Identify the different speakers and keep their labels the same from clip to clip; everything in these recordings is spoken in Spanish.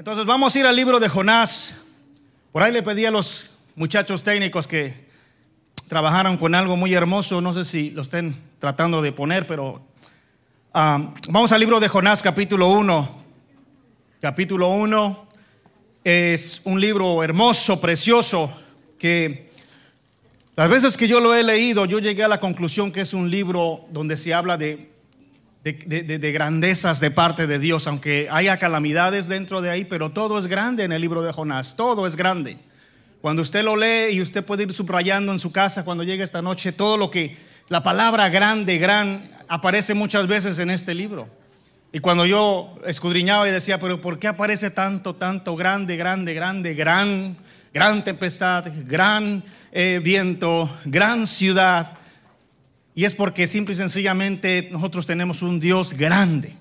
Speaker 1: Entonces vamos a ir al libro de Jonás. Por ahí le pedí a los muchachos técnicos que trabajaran con algo muy hermoso. No sé si lo estén tratando de poner, pero ah, vamos al libro de Jonás capítulo 1. Capítulo 1 es un libro hermoso, precioso, que las veces que yo lo he leído, yo llegué a la conclusión que es un libro donde se habla de de, grandezas de parte de Dios, aunque haya calamidades dentro de ahí, pero todo es grande en el libro de Jonás, todo es grande. Cuando usted lo lee y usted puede ir subrayando en su casa cuando llegue esta noche, todo lo que la palabra grande, gran, aparece muchas veces en este libro. Y cuando yo escudriñaba y decía, pero ¿por qué aparece tanto, tanto grande, grande, grande, gran, gran tempestad, gran eh, viento, gran ciudad? Y es porque simple y sencillamente nosotros tenemos un Dios grande.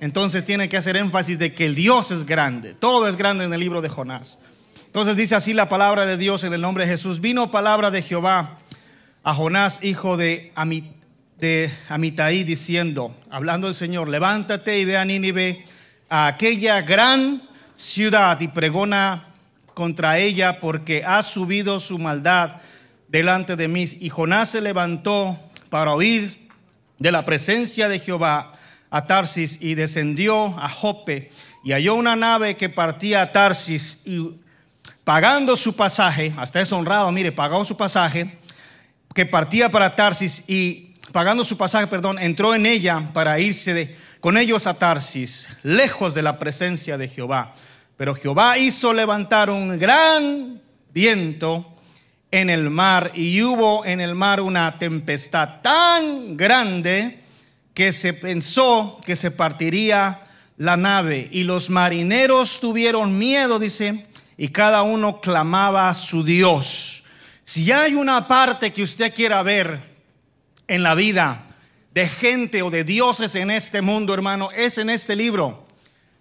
Speaker 1: Entonces tiene que hacer énfasis de que el Dios es grande. Todo es grande en el libro de Jonás. Entonces dice así la palabra de Dios en el nombre de Jesús. Vino palabra de Jehová a Jonás, hijo de, de Amitai, diciendo, hablando el Señor, levántate y ve a Nínive, a aquella gran ciudad y pregona contra ella porque ha subido su maldad delante de mí. Y Jonás se levantó para oír de la presencia de Jehová a Tarsis y descendió a Jope y halló una nave que partía a Tarsis y pagando su pasaje, hasta es honrado, mire, pagó su pasaje, que partía para Tarsis y pagando su pasaje, perdón, entró en ella para irse con ellos a Tarsis, lejos de la presencia de Jehová. Pero Jehová hizo levantar un gran viento en el mar y hubo en el mar una tempestad tan grande que se pensó que se partiría la nave y los marineros tuvieron miedo, dice, y cada uno clamaba a su Dios. Si hay una parte que usted quiera ver en la vida de gente o de dioses en este mundo, hermano, es en este libro.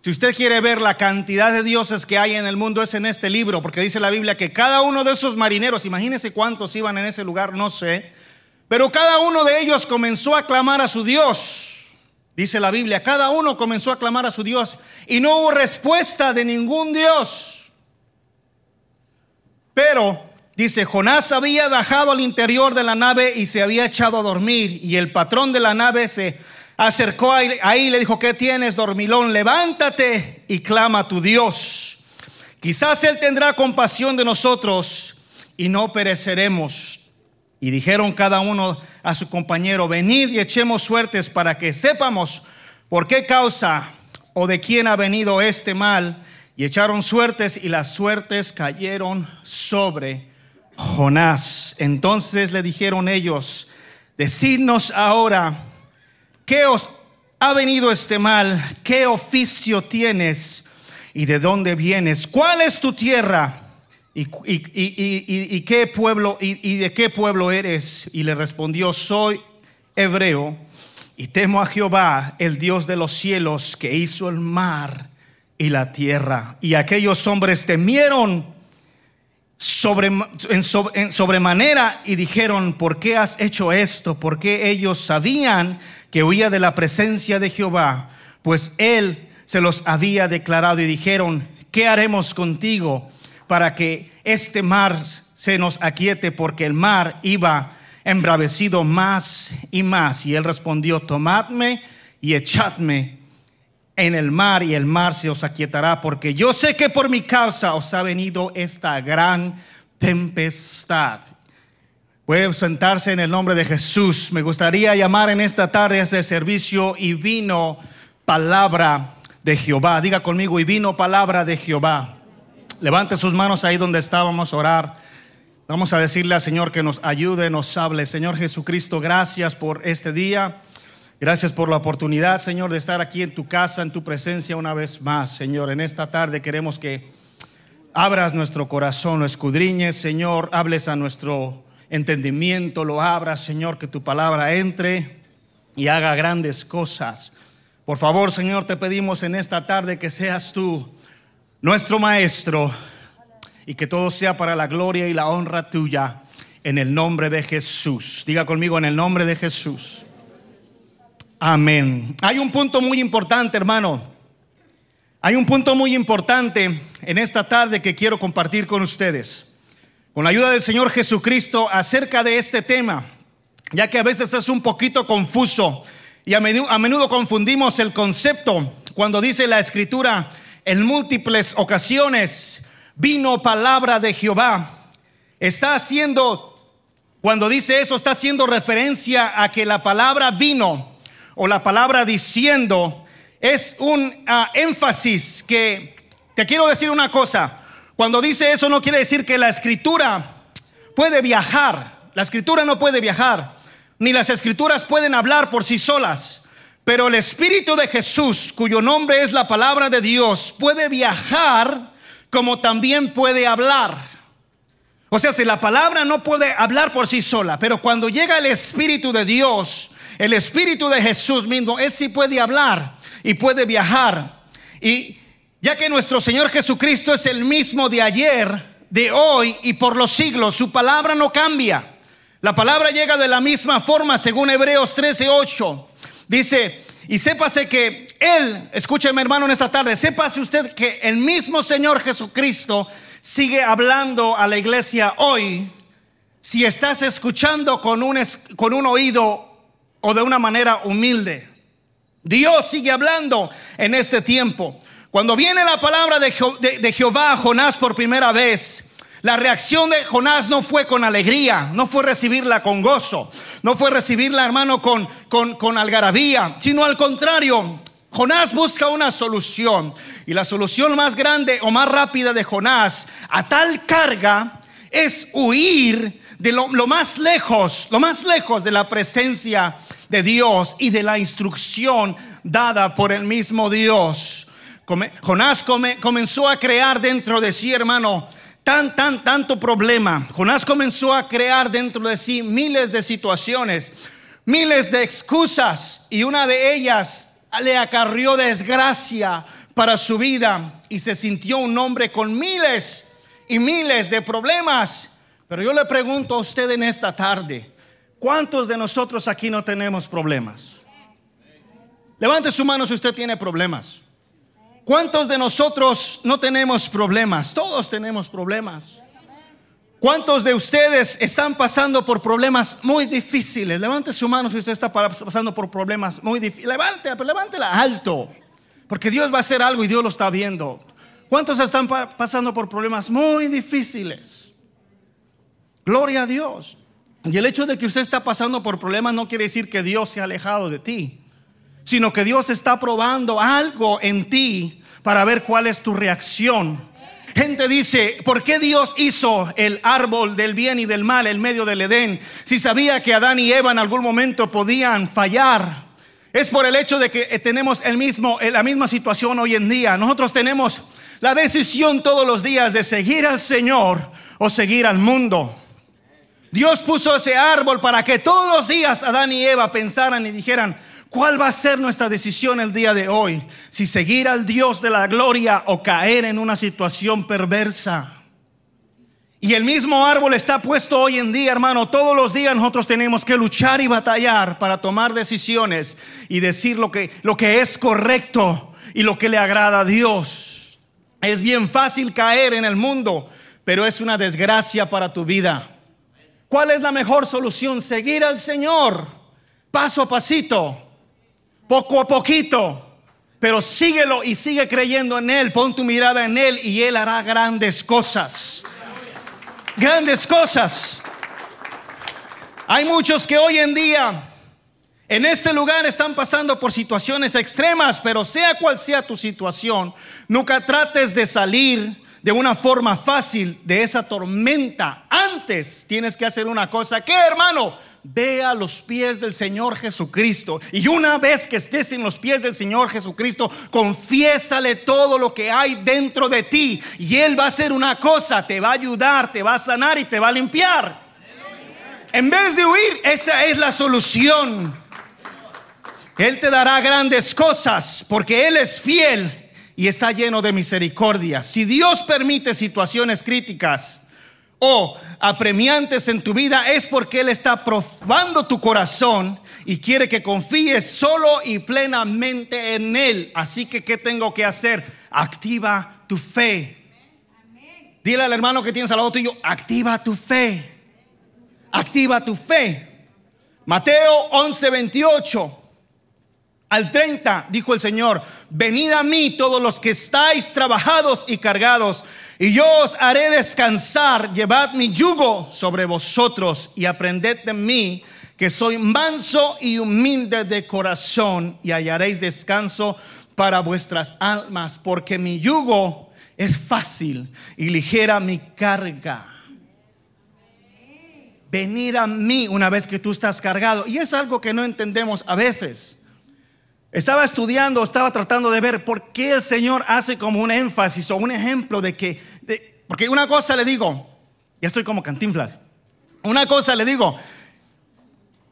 Speaker 1: Si usted quiere ver la cantidad de dioses que hay en el mundo es en este libro, porque dice la Biblia que cada uno de esos marineros, imagínense cuántos iban en ese lugar, no sé, pero cada uno de ellos comenzó a clamar a su Dios. Dice la Biblia, cada uno comenzó a clamar a su Dios y no hubo respuesta de ningún Dios. Pero, dice, Jonás había bajado al interior de la nave y se había echado a dormir y el patrón de la nave se acercó ahí y le dijo, ¿qué tienes, dormilón? Levántate y clama a tu Dios. Quizás Él tendrá compasión de nosotros y no pereceremos. Y dijeron cada uno a su compañero, venid y echemos suertes para que sepamos por qué causa o de quién ha venido este mal. Y echaron suertes y las suertes cayeron sobre Jonás. Entonces le dijeron ellos, decidnos ahora ¿Qué os ha venido este mal? ¿Qué oficio tienes? ¿Y de dónde vienes? ¿Cuál es tu tierra? ¿Y, qué pueblo y, de qué pueblo eres? Y le respondió, soy hebreo y temo a Jehová, el Dios de los cielos, que hizo el mar y la tierra. Y aquellos hombres temieron sobre, sobremanera y dijeron, ¿por qué has hecho esto? Porque ellos sabían que huía de la presencia de Jehová, pues él se los había declarado y dijeron, ¿qué haremos contigo para que este mar se nos aquiete? Porque el mar iba embravecido más y más. Y él respondió, tomadme y echadme en el mar y el mar se os aquietará, porque yo sé que por mi causa os ha venido esta gran tempestad. Puede sentarse en el nombre de Jesús. Me gustaría llamar en esta tarde a este servicio y vino palabra de Jehová. Diga conmigo, y vino palabra de Jehová. Levante sus manos ahí donde estábamos a orar. Vamos a decirle al Señor que nos ayude, nos hable. Señor Jesucristo, gracias por este día. Gracias por la oportunidad, Señor, de estar aquí en tu casa, en tu presencia una vez más, Señor. En esta tarde queremos que abras nuestro corazón, lo escudriñes, Señor, hables a nuestro entendimiento, lo abras, Señor, que tu palabra entre y haga grandes cosas. Por favor, Señor, te pedimos en esta tarde que seas tú nuestro Maestro y que todo sea para la gloria y la honra tuya en el nombre de Jesús. Diga conmigo en el nombre de Jesús. Amén. Hay un punto muy importante, hermano. Hay un punto muy importante en esta tarde que quiero compartir con ustedes. Con la ayuda del Señor Jesucristo acerca de este tema, ya que a veces es un poquito confuso y a menudo, confundimos el concepto cuando dice la escritura en múltiples ocasiones, vino palabra de Jehová. Está haciendo, cuando dice eso, está haciendo referencia a que la palabra vino o la palabra diciendo es un ah, énfasis que te quiero decir una cosa. Cuando dice eso no quiere decir que la escritura puede viajar. La escritura no puede viajar, ni las escrituras pueden hablar por sí solas. Pero el Espíritu de Jesús, cuyo nombre es la palabra de Dios, puede viajar como también puede hablar. O sea, si la palabra no puede hablar por sí sola, pero cuando llega el Espíritu de Dios, el Espíritu de Jesús mismo, Él sí puede hablar y puede viajar. Y ya que nuestro Señor Jesucristo es el mismo de ayer, de hoy y por los siglos, su palabra no cambia. La palabra llega de la misma forma según Hebreos 13:8. Dice, y sépase que Él, escúcheme hermano en esta tarde, sépase usted que el mismo Señor Jesucristo sigue hablando a la iglesia hoy. Si estás escuchando con un, con un oído o de una manera humilde. Dios sigue hablando en este tiempo. Cuando viene la palabra de, Jehová a Jonás por primera vez, la reacción de Jonás no fue con alegría, no fue recibirla con gozo, no fue recibirla, hermano, con, con, con algarabía, sino al contrario. Jonás busca una solución y la solución más grande o más rápida de Jonás a tal carga es huir de lo, lo más lejos, lo más lejos de la presencia de Dios y de la instrucción dada por el mismo Dios. Jonás comenzó a crear dentro de sí, hermano, tan, tan, tanto problema. Jonás comenzó a crear dentro de sí miles de situaciones, miles de excusas y una de ellas le acarrió desgracia para su vida y se sintió un hombre con miles y miles de problemas. Pero yo le pregunto a usted en esta tarde, ¿Cuántos de nosotros aquí no tenemos problemas? Levante su mano si usted tiene problemas. ¿Cuántos de nosotros no tenemos problemas? Todos tenemos problemas. ¿Cuántos de ustedes están pasando por problemas muy difíciles? Levante su mano si usted está pasando por problemas muy difíciles. Levante, pero levántela alto. Porque Dios va a hacer algo y Dios lo está viendo. ¿Cuántos están pasando por problemas muy difíciles? Gloria a Dios. Y el hecho de que usted está pasando por problemas no quiere decir que Dios se ha alejado de ti, sino que Dios está probando algo en ti para ver cuál es tu reacción. Gente dice, ¿por qué Dios hizo el árbol del bien y del mal en medio del Edén si sabía que Adán y Eva en algún momento podían fallar? Es por el hecho de que tenemos el mismo, la misma situación hoy en día. Nosotros tenemos la decisión todos los días de seguir al Señor o seguir al mundo. Dios puso ese árbol para que todos los días Adán y Eva pensaran y dijeran, ¿cuál va a ser nuestra decisión el día de hoy? Si seguir al Dios de la gloria o caer en una situación perversa. Y el mismo árbol está puesto hoy en día, hermano. Todos los días nosotros tenemos que luchar y batallar para tomar decisiones y decir lo que, lo que es correcto y lo que le agrada a Dios. Es bien fácil caer en el mundo, pero es una desgracia para tu vida. ¿Cuál es la mejor solución? Seguir al Señor, paso a pasito, poco a poquito. Pero síguelo y sigue creyendo en Él. Pon tu mirada en Él y Él hará grandes cosas. Grandes cosas. Hay muchos que hoy en día en este lugar están pasando por situaciones extremas, pero sea cual sea tu situación, nunca trates de salir de una forma fácil de esa tormenta. Antes tienes que hacer una cosa. ¿Qué, hermano? Ve a los pies del Señor Jesucristo. Y una vez que estés en los pies del Señor Jesucristo, confiésale todo lo que hay dentro de ti. Y Él va a hacer una cosa, te va a ayudar, te va a sanar y te va a limpiar. En vez de huir, esa es la solución. Él te dará grandes cosas porque Él es fiel y está lleno de misericordia. Si Dios permite situaciones críticas o apremiantes en tu vida, es porque Él está probando tu corazón y quiere que confíes solo y plenamente en Él. Así que, ¿qué tengo que hacer? activa tu fe. Dile al hermano que tienes al lado tuyo, activa tu fe. Activa tu fe. Mateo 11, 28 al 30 dijo el Señor, venid a mí todos los que estáis trabajados y cargados, y yo os haré descansar, llevad mi yugo sobre vosotros y aprended de mí, que soy manso y humilde de corazón, y hallaréis descanso para vuestras almas, porque mi yugo es fácil y ligera mi carga. Venir a mí una vez que tú estás cargado. Y es algo que no entendemos a veces. Estaba estudiando, estaba tratando de ver por qué el Señor hace como un énfasis o un ejemplo de que, porque una cosa le digo, ya estoy como cantinflas, una cosa le digo,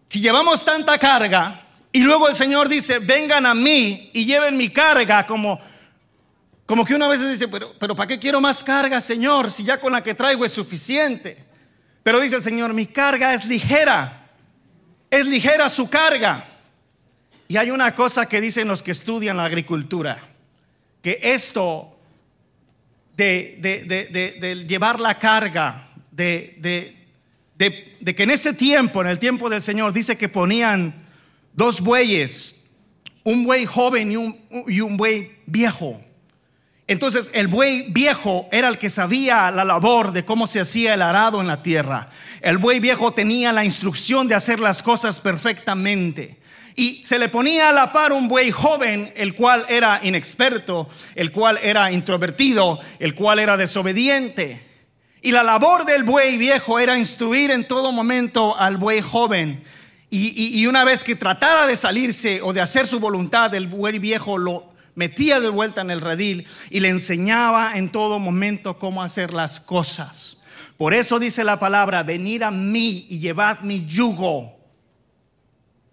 Speaker 1: si llevamos tanta carga y luego el Señor dice, vengan a mí y lleven mi carga, como, como que una vez dice, pero, pero ¿para qué quiero más carga, Señor? Si ya con la que traigo es suficiente. Pero dice el Señor, mi carga es ligera, es ligera su carga. Y hay una cosa que dicen los que estudian la agricultura, que esto de, llevar la carga, de, que en ese tiempo, en el tiempo del Señor, dice que ponían dos bueyes, un buey joven y un, y un buey viejo. Entonces el buey viejo era el que sabía la labor de cómo se hacía el arado en la tierra. El buey viejo tenía la instrucción de hacer las cosas perfectamente. Y se le ponía a la par un buey joven, el cual era inexperto, el cual era introvertido, el cual era desobediente. Y la labor del buey viejo era instruir en todo momento al buey joven. Y, una vez que tratara de salirse o de hacer su voluntad, el buey viejo lo metía de vuelta en el redil y le enseñaba en todo momento cómo hacer las cosas. Por eso dice la palabra, venid a mí y llevad mi yugo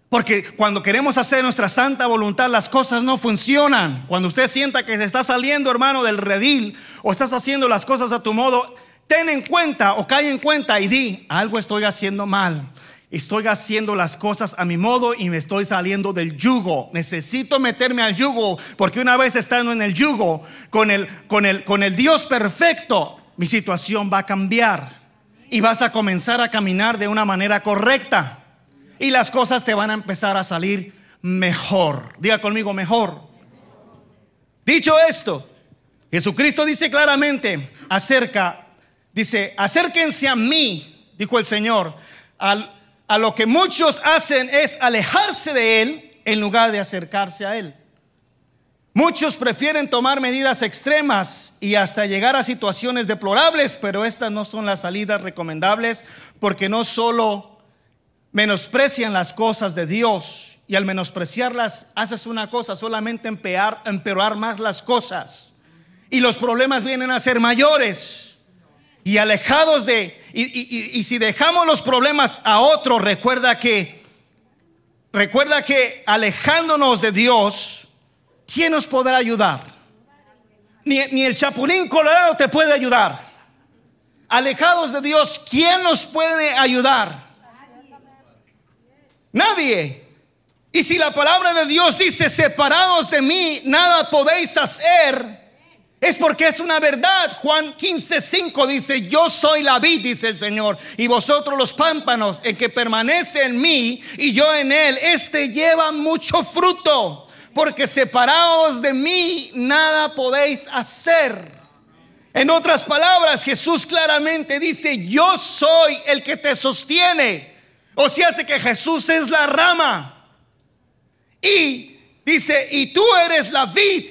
Speaker 1: porque cuando queremos hacer nuestra santa voluntad, las cosas no funcionan. Cuando usted sienta que se está saliendo, hermano, del redil o estás haciendo las cosas a tu modo, ten en cuenta o cae en cuenta y di, algo estoy haciendo mal. Estoy haciendo las cosas a mi modo y me estoy saliendo del yugo. Necesito meterme al yugo porque una vez estando en el yugo con el, con el, con el Dios perfecto, mi situación va a cambiar y vas a comenzar a caminar de una manera correcta y las cosas te van a empezar a salir mejor. Diga conmigo mejor. Dicho esto, Jesucristo dice claramente acerca, dice, acérquense a mí, dijo el Señor, a lo que muchos hacen es alejarse de Él en lugar de acercarse a Él. Muchos prefieren tomar medidas extremas y hasta llegar a situaciones deplorables, pero estas no son las salidas recomendables porque no solo menosprecian las cosas de Dios y al menospreciarlas haces una cosa, solamente empeorar, más las cosas. Y los problemas vienen a ser mayores. Y alejados de, y, y si dejamos los problemas a otro, recuerda que, recuerda que alejándonos de Dios, ¿quién nos podrá ayudar? Ni, ni el chapulín colorado te puede ayudar. Alejados de Dios, ¿quién nos puede ayudar? Nadie. Y si la palabra de Dios dice, separados de mí, nada podéis hacer, es porque es una verdad. Juan 15, 5 dice, yo soy la vid, dice el Señor, y vosotros los pámpanos, en que permanece en mí y yo en él, este lleva mucho fruto, porque separados de mí, nada podéis hacer. En otras palabras, Jesús claramente dice, yo soy el que te sostiene. O si hace que Jesús es la rama. Y dice, y tú eres la vid,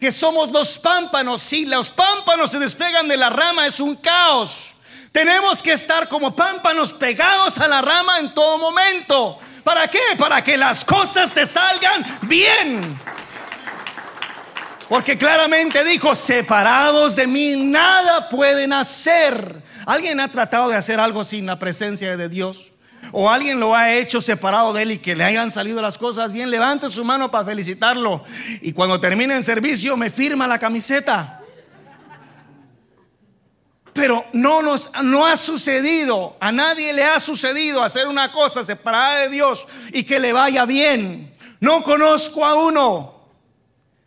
Speaker 1: que somos los pámpanos. Si los pámpanos se despegan de la rama es un caos. Tenemos que estar como pámpanos pegados a la rama en todo momento. ¿Para qué? Para que las cosas te salgan bien. Porque claramente dijo, separados de mí nada pueden hacer. ¿Alguien ha tratado de hacer algo sin la presencia de Dios? O alguien lo ha hecho separado de él y que le hayan salido las cosas bien, levante su mano para felicitarlo. Y cuando termine el servicio me firma la camiseta. Pero no nos no ha sucedido, a nadie le ha sucedido hacer una cosa separada de Dios y que le vaya bien. No conozco a uno.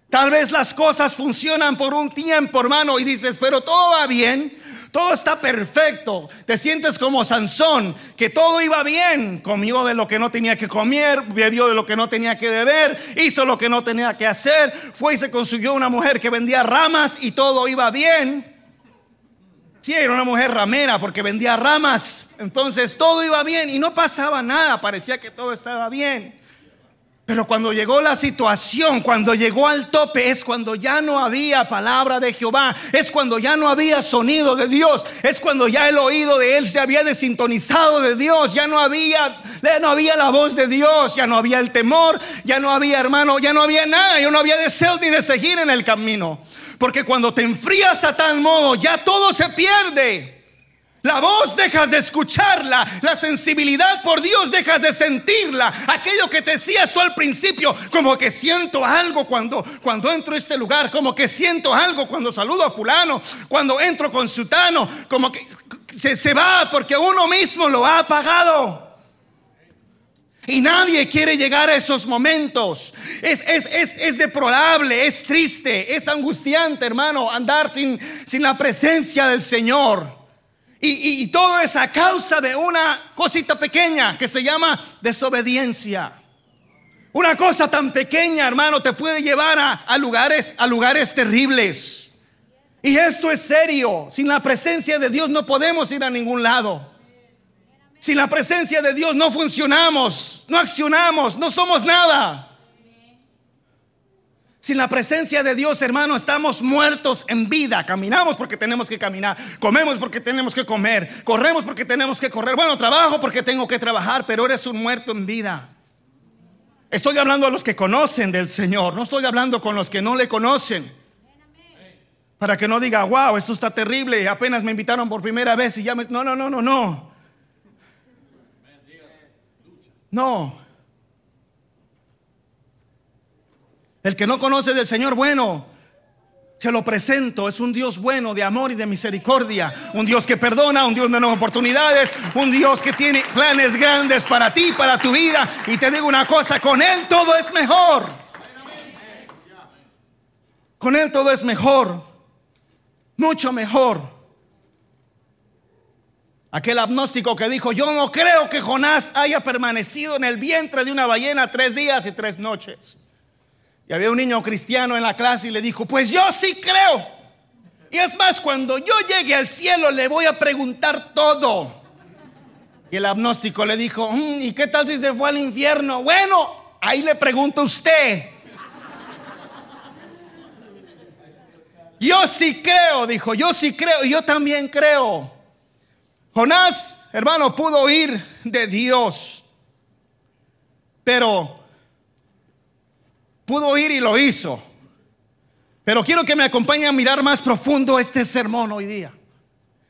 Speaker 1: Tal vez las cosas funcionan por un tiempo, hermano, y dices, pero todo va bien, todo está perfecto. Te sientes como Sansón, que todo iba bien. Comió de lo que no tenía que comer, bebió de lo que no tenía que beber, hizo lo que no tenía que hacer, fue y se consiguió una mujer que vendía ramas y todo iba bien. Sí, era una mujer ramera porque vendía ramas. Entonces todo iba bien y no pasaba nada, parecía que todo estaba bien. Pero cuando llegó la situación, cuando llegó al tope, es cuando ya no había palabra de Jehová, es cuando ya no había sonido de Dios, es cuando ya el oído de él se había desintonizado de Dios, ya no había, ya no había la voz de Dios, ya no había el temor, ya no había hermano, ya no había nada, ya no había deseo ni de seguir en el camino. Porque cuando te enfrías a tal modo, ya todo se pierde. La voz dejas de escucharla, la sensibilidad por Dios dejas de sentirla. Aquello que te decías tú al principio, como que siento algo cuando, cuando entro a este lugar, como que siento algo cuando saludo a fulano, cuando entro con sutano, como que se, se va porque uno mismo lo ha apagado. Y nadie quiere llegar a esos momentos. Es, es, es, es, deplorable, es triste, es angustiante, hermano, andar sin, sin la presencia del Señor. Y, todo es a causa de una cosita pequeña que se llama desobediencia. Una cosa tan pequeña, hermano, te puede llevar a, lugares, a lugares terribles. Y esto es serio. Sin la presencia de Dios no podemos ir a ningún lado. Sin la presencia de Dios no funcionamos, no accionamos, no somos nada. Sin la presencia de Dios, hermano, estamos muertos en vida. Caminamos porque tenemos que caminar. Comemos porque tenemos que comer. Corremos porque tenemos que correr. Bueno, trabajo porque tengo que trabajar, pero eres un muerto en vida. Estoy hablando a los que conocen del Señor. No estoy hablando con los que no le conocen. Para que no diga, wow, esto está terrible. Apenas me invitaron por primera vez y ya me... No, no, no, no, no. No. El que no conoce del Señor, bueno, se lo presento. Es un Dios bueno, de amor y de misericordia. Un Dios que perdona, un Dios de nuevas oportunidades. Un Dios que tiene planes grandes para ti, para tu vida. Y te digo una cosa, con Él todo es mejor. Con Él todo es mejor. Mucho mejor. Aquel agnóstico que dijo, yo no creo que Jonás haya permanecido en el vientre de una ballena tres días y tres noches. Y había un niño cristiano en la clase y le dijo, pues yo sí creo. Y es más, cuando yo llegue al cielo le voy a preguntar todo. Y el agnóstico le dijo, mm, ¿y qué tal si se fue al infierno? Bueno, ahí le pregunto a usted. Yo sí creo, dijo, yo sí creo, y yo también creo. Jonás, hermano, pudo oír de Dios, pero Pudo ir y lo hizo. Pero quiero que me acompañe a mirar más profundo este sermón hoy día.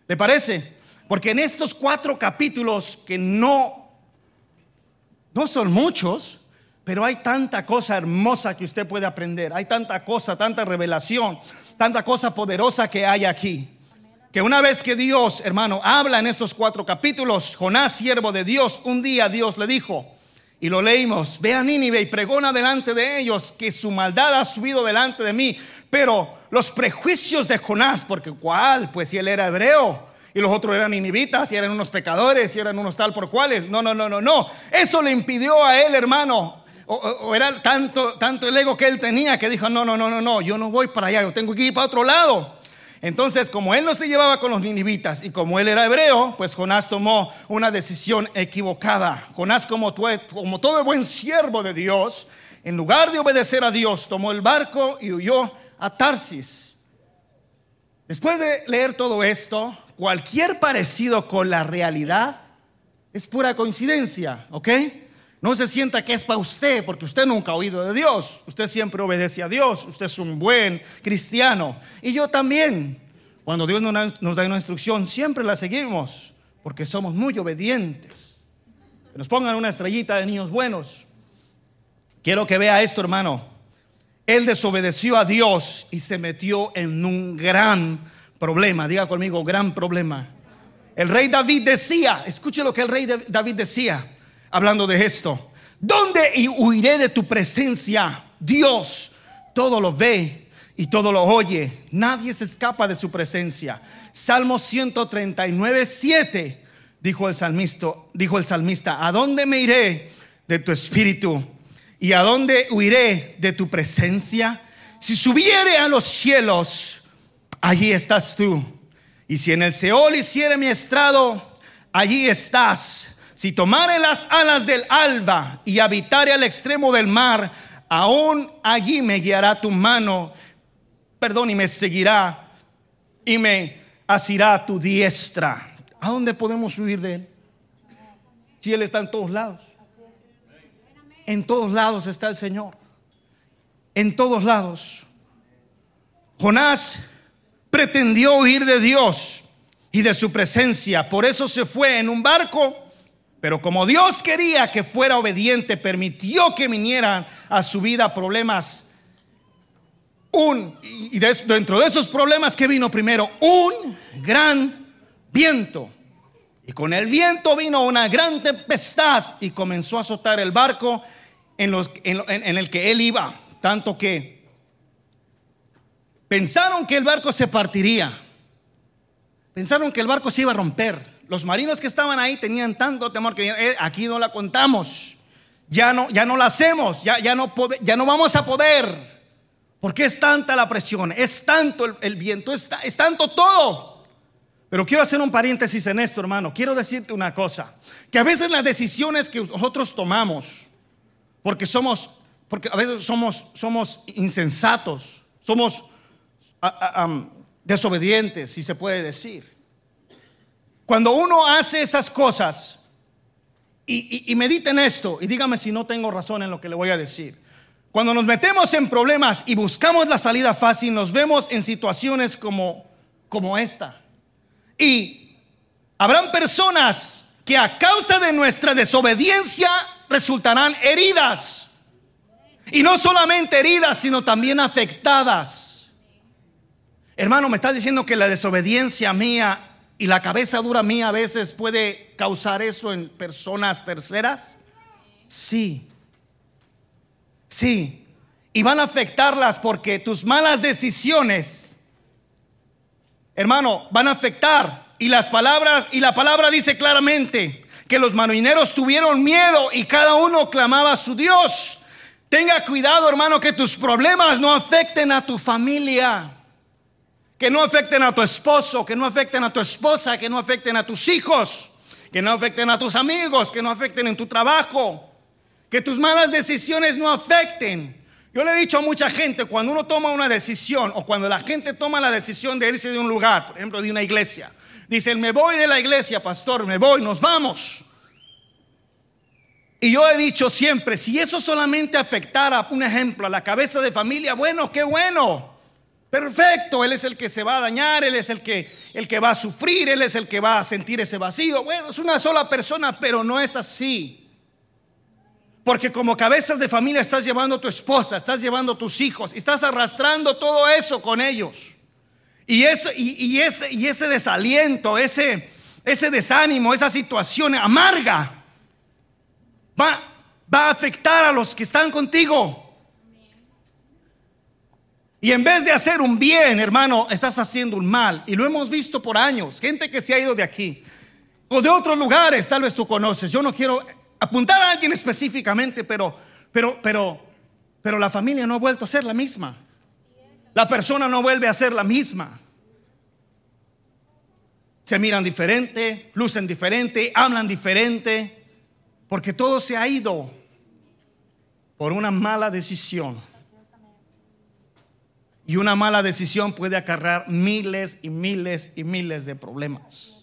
Speaker 1: ¿Le parece? Porque en estos cuatro capítulos que no, no son muchos, pero hay tanta cosa hermosa que usted puede aprender. Hay tanta cosa, tanta revelación, tanta cosa poderosa que hay aquí. Que una vez que Dios, hermano, habla en estos cuatro capítulos, Jonás, siervo de Dios, un día Dios le dijo, y lo leímos, ve a Nínive y pregona delante de ellos que su maldad ha subido delante de mí. Pero los prejuicios de Jonás, porque cuál, pues si él era hebreo y los otros eran ninivitas y eran unos pecadores y eran unos tal por cuales. No, no, no, no, no. Eso le impidió a él, hermano. O, era tanto, tanto el ego que él tenía que dijo, no, no, no, no, no, yo no voy para allá, yo tengo que ir para otro lado. Entonces, como él no se llevaba con los ninivitas y como él era hebreo, pues Jonás tomó una decisión equivocada. Jonás, como, como todo buen siervo de Dios, en lugar de obedecer a Dios, tomó el barco y huyó a Tarsis. Después de leer todo esto, cualquier parecido con la realidad es pura coincidencia, ¿ok? No se sienta que es para usted, porque usted nunca ha oído de Dios. Usted siempre obedece a Dios. Usted es un buen cristiano. Y yo también. Cuando Dios nos da una instrucción, siempre la seguimos, porque somos muy obedientes. Que nos pongan una estrellita de niños buenos. Quiero que vea esto, hermano. Él desobedeció a Dios y se metió en un gran problema. Diga conmigo, gran problema. El rey David decía, escuche lo que el rey David decía hablando de esto. ¿Dónde huiré de tu presencia, Dios? todo lo ve y todo lo oye. Nadie se escapa de su presencia. Salmo 139, 7, dijo el salmista, dijo el salmista, ¿a dónde me iré de tu espíritu? ¿Y a dónde huiré de tu presencia? Si subiere a los cielos, allí estás tú. Y si en el Seol hiciere mi estrado, allí estás. Si tomare las alas del alba y habitare al extremo del mar, aún allí me guiará tu mano, perdón, y me seguirá y me asirá tu diestra. ¿A dónde podemos huir de Él? Si Él está en todos lados. En todos lados está el Señor. En todos lados. Jonás pretendió huir de Dios y de su presencia. Por eso se fue en un barco pero como Dios quería que fuera obediente, permitió que vinieran a su vida problemas. Un, y dentro de esos problemas que vino primero, un gran viento. Y con el viento vino una gran tempestad y comenzó a azotar el barco en, el que él iba. Tanto que pensaron que el barco se partiría. Pensaron que el barco se iba a romper. Los marinos que estaban ahí tenían tanto temor que eh, aquí no la contamos. Ya no, ya no la hacemos, ya, ya, no ya no vamos a poder. Porque es tanta la presión, es tanto el, viento, es, es tanto todo. Pero quiero hacer un paréntesis en esto, hermano. Quiero decirte una cosa, que a veces las decisiones que nosotros tomamos, porque somos, porque a veces somos, somos insensatos, somos desobedientes, si se puede decir. Cuando uno hace esas cosas, y, y, mediten esto, y dígame si no tengo razón en lo que le voy a decir. Cuando nos metemos en problemas y buscamos la salida fácil, nos vemos en situaciones como, como esta. Y habrán personas que a causa de nuestra desobediencia resultarán heridas. Y no solamente heridas, sino también afectadas. Hermano, me estás diciendo que la desobediencia mía y la cabeza dura mía a veces puede causar eso en personas terceras? Sí. Sí. Y van a afectarlas porque tus malas decisiones, hermano, van a afectar. Y las palabras, y la palabra dice claramente que los marineros tuvieron miedo y cada uno clamaba a su Dios. Tenga cuidado, hermano, que tus problemas no afecten a tu familia que no afecten a tu esposo, que no afecten a tu esposa, que no afecten a tus hijos, que no afecten a tus amigos, que no afecten en tu trabajo, que tus malas decisiones no afecten. Yo le he dicho a mucha gente, cuando uno toma una decisión o cuando la gente toma la decisión de irse de un lugar, por ejemplo, de una iglesia, dicen, me voy de la iglesia, pastor, me voy, nos vamos. Y yo he dicho siempre, si eso solamente afectara, un ejemplo, a la cabeza de familia, bueno, qué bueno. Perfecto, Él es el que se va a dañar, Él es el que, el que va a sufrir, Él es el que va a sentir ese vacío. Bueno, es una sola persona, pero no es así. Porque como cabezas de familia estás llevando a tu esposa, estás llevando a tus hijos, estás arrastrando todo eso con ellos. Y ese, y, ese, y ese desaliento, ese, ese desánimo, esa situación amarga, va, va a afectar a los que están contigo. Y en vez de hacer un bien, hermano, estás haciendo un mal. Y lo hemos visto por años. Gente que se ha ido de aquí. O de otros lugares, tal vez tú conoces. Yo no quiero apuntar a alguien específicamente, pero, pero, pero, pero la familia no ha vuelto a ser la misma. La persona no vuelve a ser la misma. Se miran diferente, lucen diferente, hablan diferente, porque todo se ha ido por una mala decisión. Y una mala decisión puede acarrear miles y miles y miles de problemas.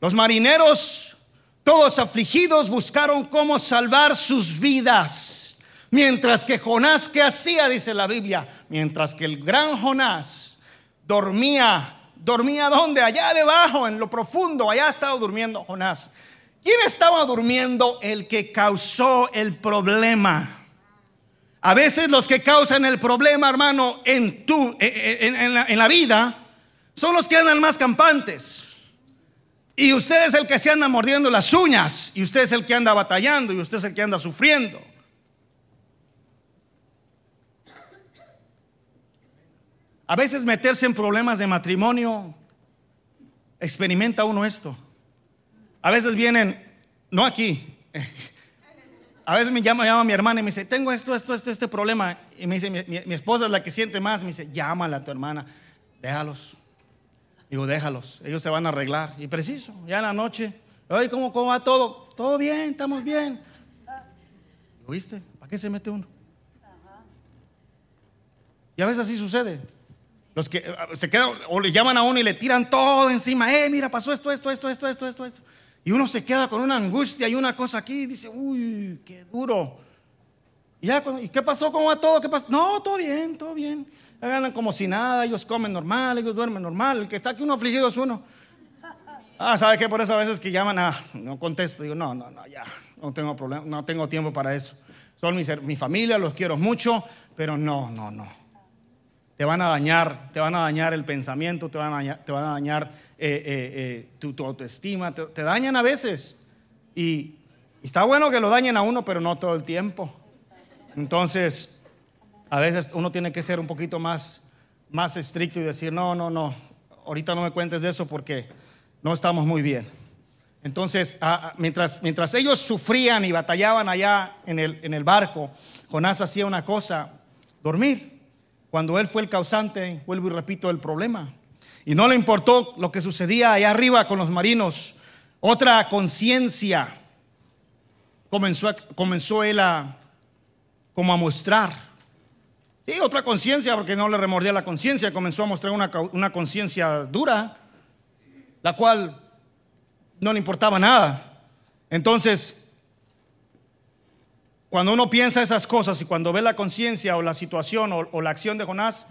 Speaker 1: Los marineros, todos afligidos, buscaron cómo salvar sus vidas. Mientras que Jonás, ¿qué hacía? Dice la Biblia. Mientras que el gran Jonás dormía. ¿Dormía dónde? Allá debajo, en lo profundo. Allá estaba durmiendo Jonás. ¿Quién estaba durmiendo? El que causó el problema. A veces los que causan el problema, hermano, en, tu, eh, eh, en, la, vida, son los que andan más campantes. Y usted es el que se anda mordiendo las uñas. Y usted es el que anda batallando. Y usted es el que anda sufriendo. A veces meterse en problemas de matrimonio, experimenta uno esto. A veces vienen, no aquí, a veces me llama, mi hermana y me dice, tengo esto, esto, esto, este problema. Y me dice, mi, esposa es la que siente más, me dice, llámala a tu hermana, déjalos. Digo, déjalos, ellos se van a arreglar. Y preciso, ya en la noche, oye, ¿cómo, cómo va todo? Todo bien, estamos bien. ¿Viste? ¿Para qué se mete uno? Y a veces así sucede. Los que eh, se quedan o le llaman a uno y le tiran todo encima. Eh, mira, pasó esto, esto, esto, esto, esto, esto, esto. Y uno se queda con una angustia y una cosa aquí y dice, uy, qué duro. Y, ya, ¿y qué pasó? ¿Cómo va todo? ¿Qué pasó? No, todo bien, todo bien. Andan como si nada, ellos comen normal, ellos duermen normal. El que está aquí uno afligido es uno. Ah, ¿sabe qué? Por eso a veces que llaman, ah, no contesto. Digo, no, no, no, ya, no tengo problema, no tengo tiempo para eso. Son mi, mi familia, los quiero mucho, pero no, no, no te van a dañar, te van a dañar el pensamiento, te van a dañar, te van a dañar eh, eh, eh, tu, autoestima, te, dañan a veces. Y, está bueno que lo dañen a uno, pero no todo el tiempo. Entonces, a veces uno tiene que ser un poquito más, más estricto y decir, no, no, no, ahorita no me cuentes de eso porque no estamos muy bien. Entonces, mientras, mientras ellos sufrían y batallaban allá en el, en el barco, Jonás hacía una cosa, dormir cuando él fue el causante, vuelvo y repito, el problema. Y no le importó lo que sucedía allá arriba con los marinos. Otra conciencia comenzó, comenzó él a, como a mostrar. Sí, otra conciencia, porque no le remordía la conciencia, comenzó a mostrar una, una conciencia dura, la cual no le importaba nada. Entonces, cuando uno piensa esas cosas y cuando ve la conciencia o la situación o, la acción de Jonás,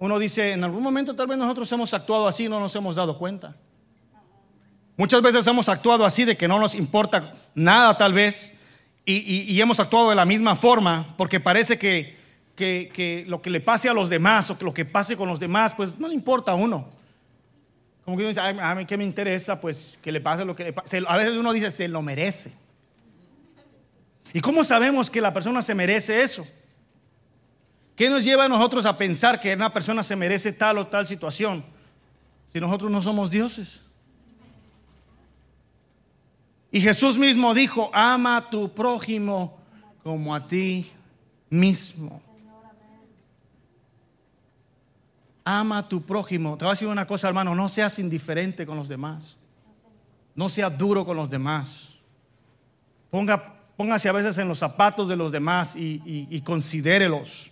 Speaker 1: uno dice, en algún momento tal vez nosotros hemos actuado así y no nos hemos dado cuenta. Muchas veces hemos actuado así de que no nos importa nada tal vez y, hemos actuado de la misma forma porque parece que, que, lo que le pase a los demás o que lo que pase con los demás, pues no le importa a uno. Como que uno dice, a mí qué me interesa, pues que le pase lo que le pase. A veces uno dice, se lo merece. ¿Y cómo sabemos que la persona se merece eso? ¿Qué nos lleva a nosotros a pensar que una persona se merece tal o tal situación si nosotros no somos dioses? Y Jesús mismo dijo, ama a tu prójimo como a ti mismo. Ama a tu prójimo. Te voy a decir una cosa, hermano, no seas indiferente con los demás. No seas duro con los demás. Ponga Póngase a veces en los zapatos de los demás y, considérelos.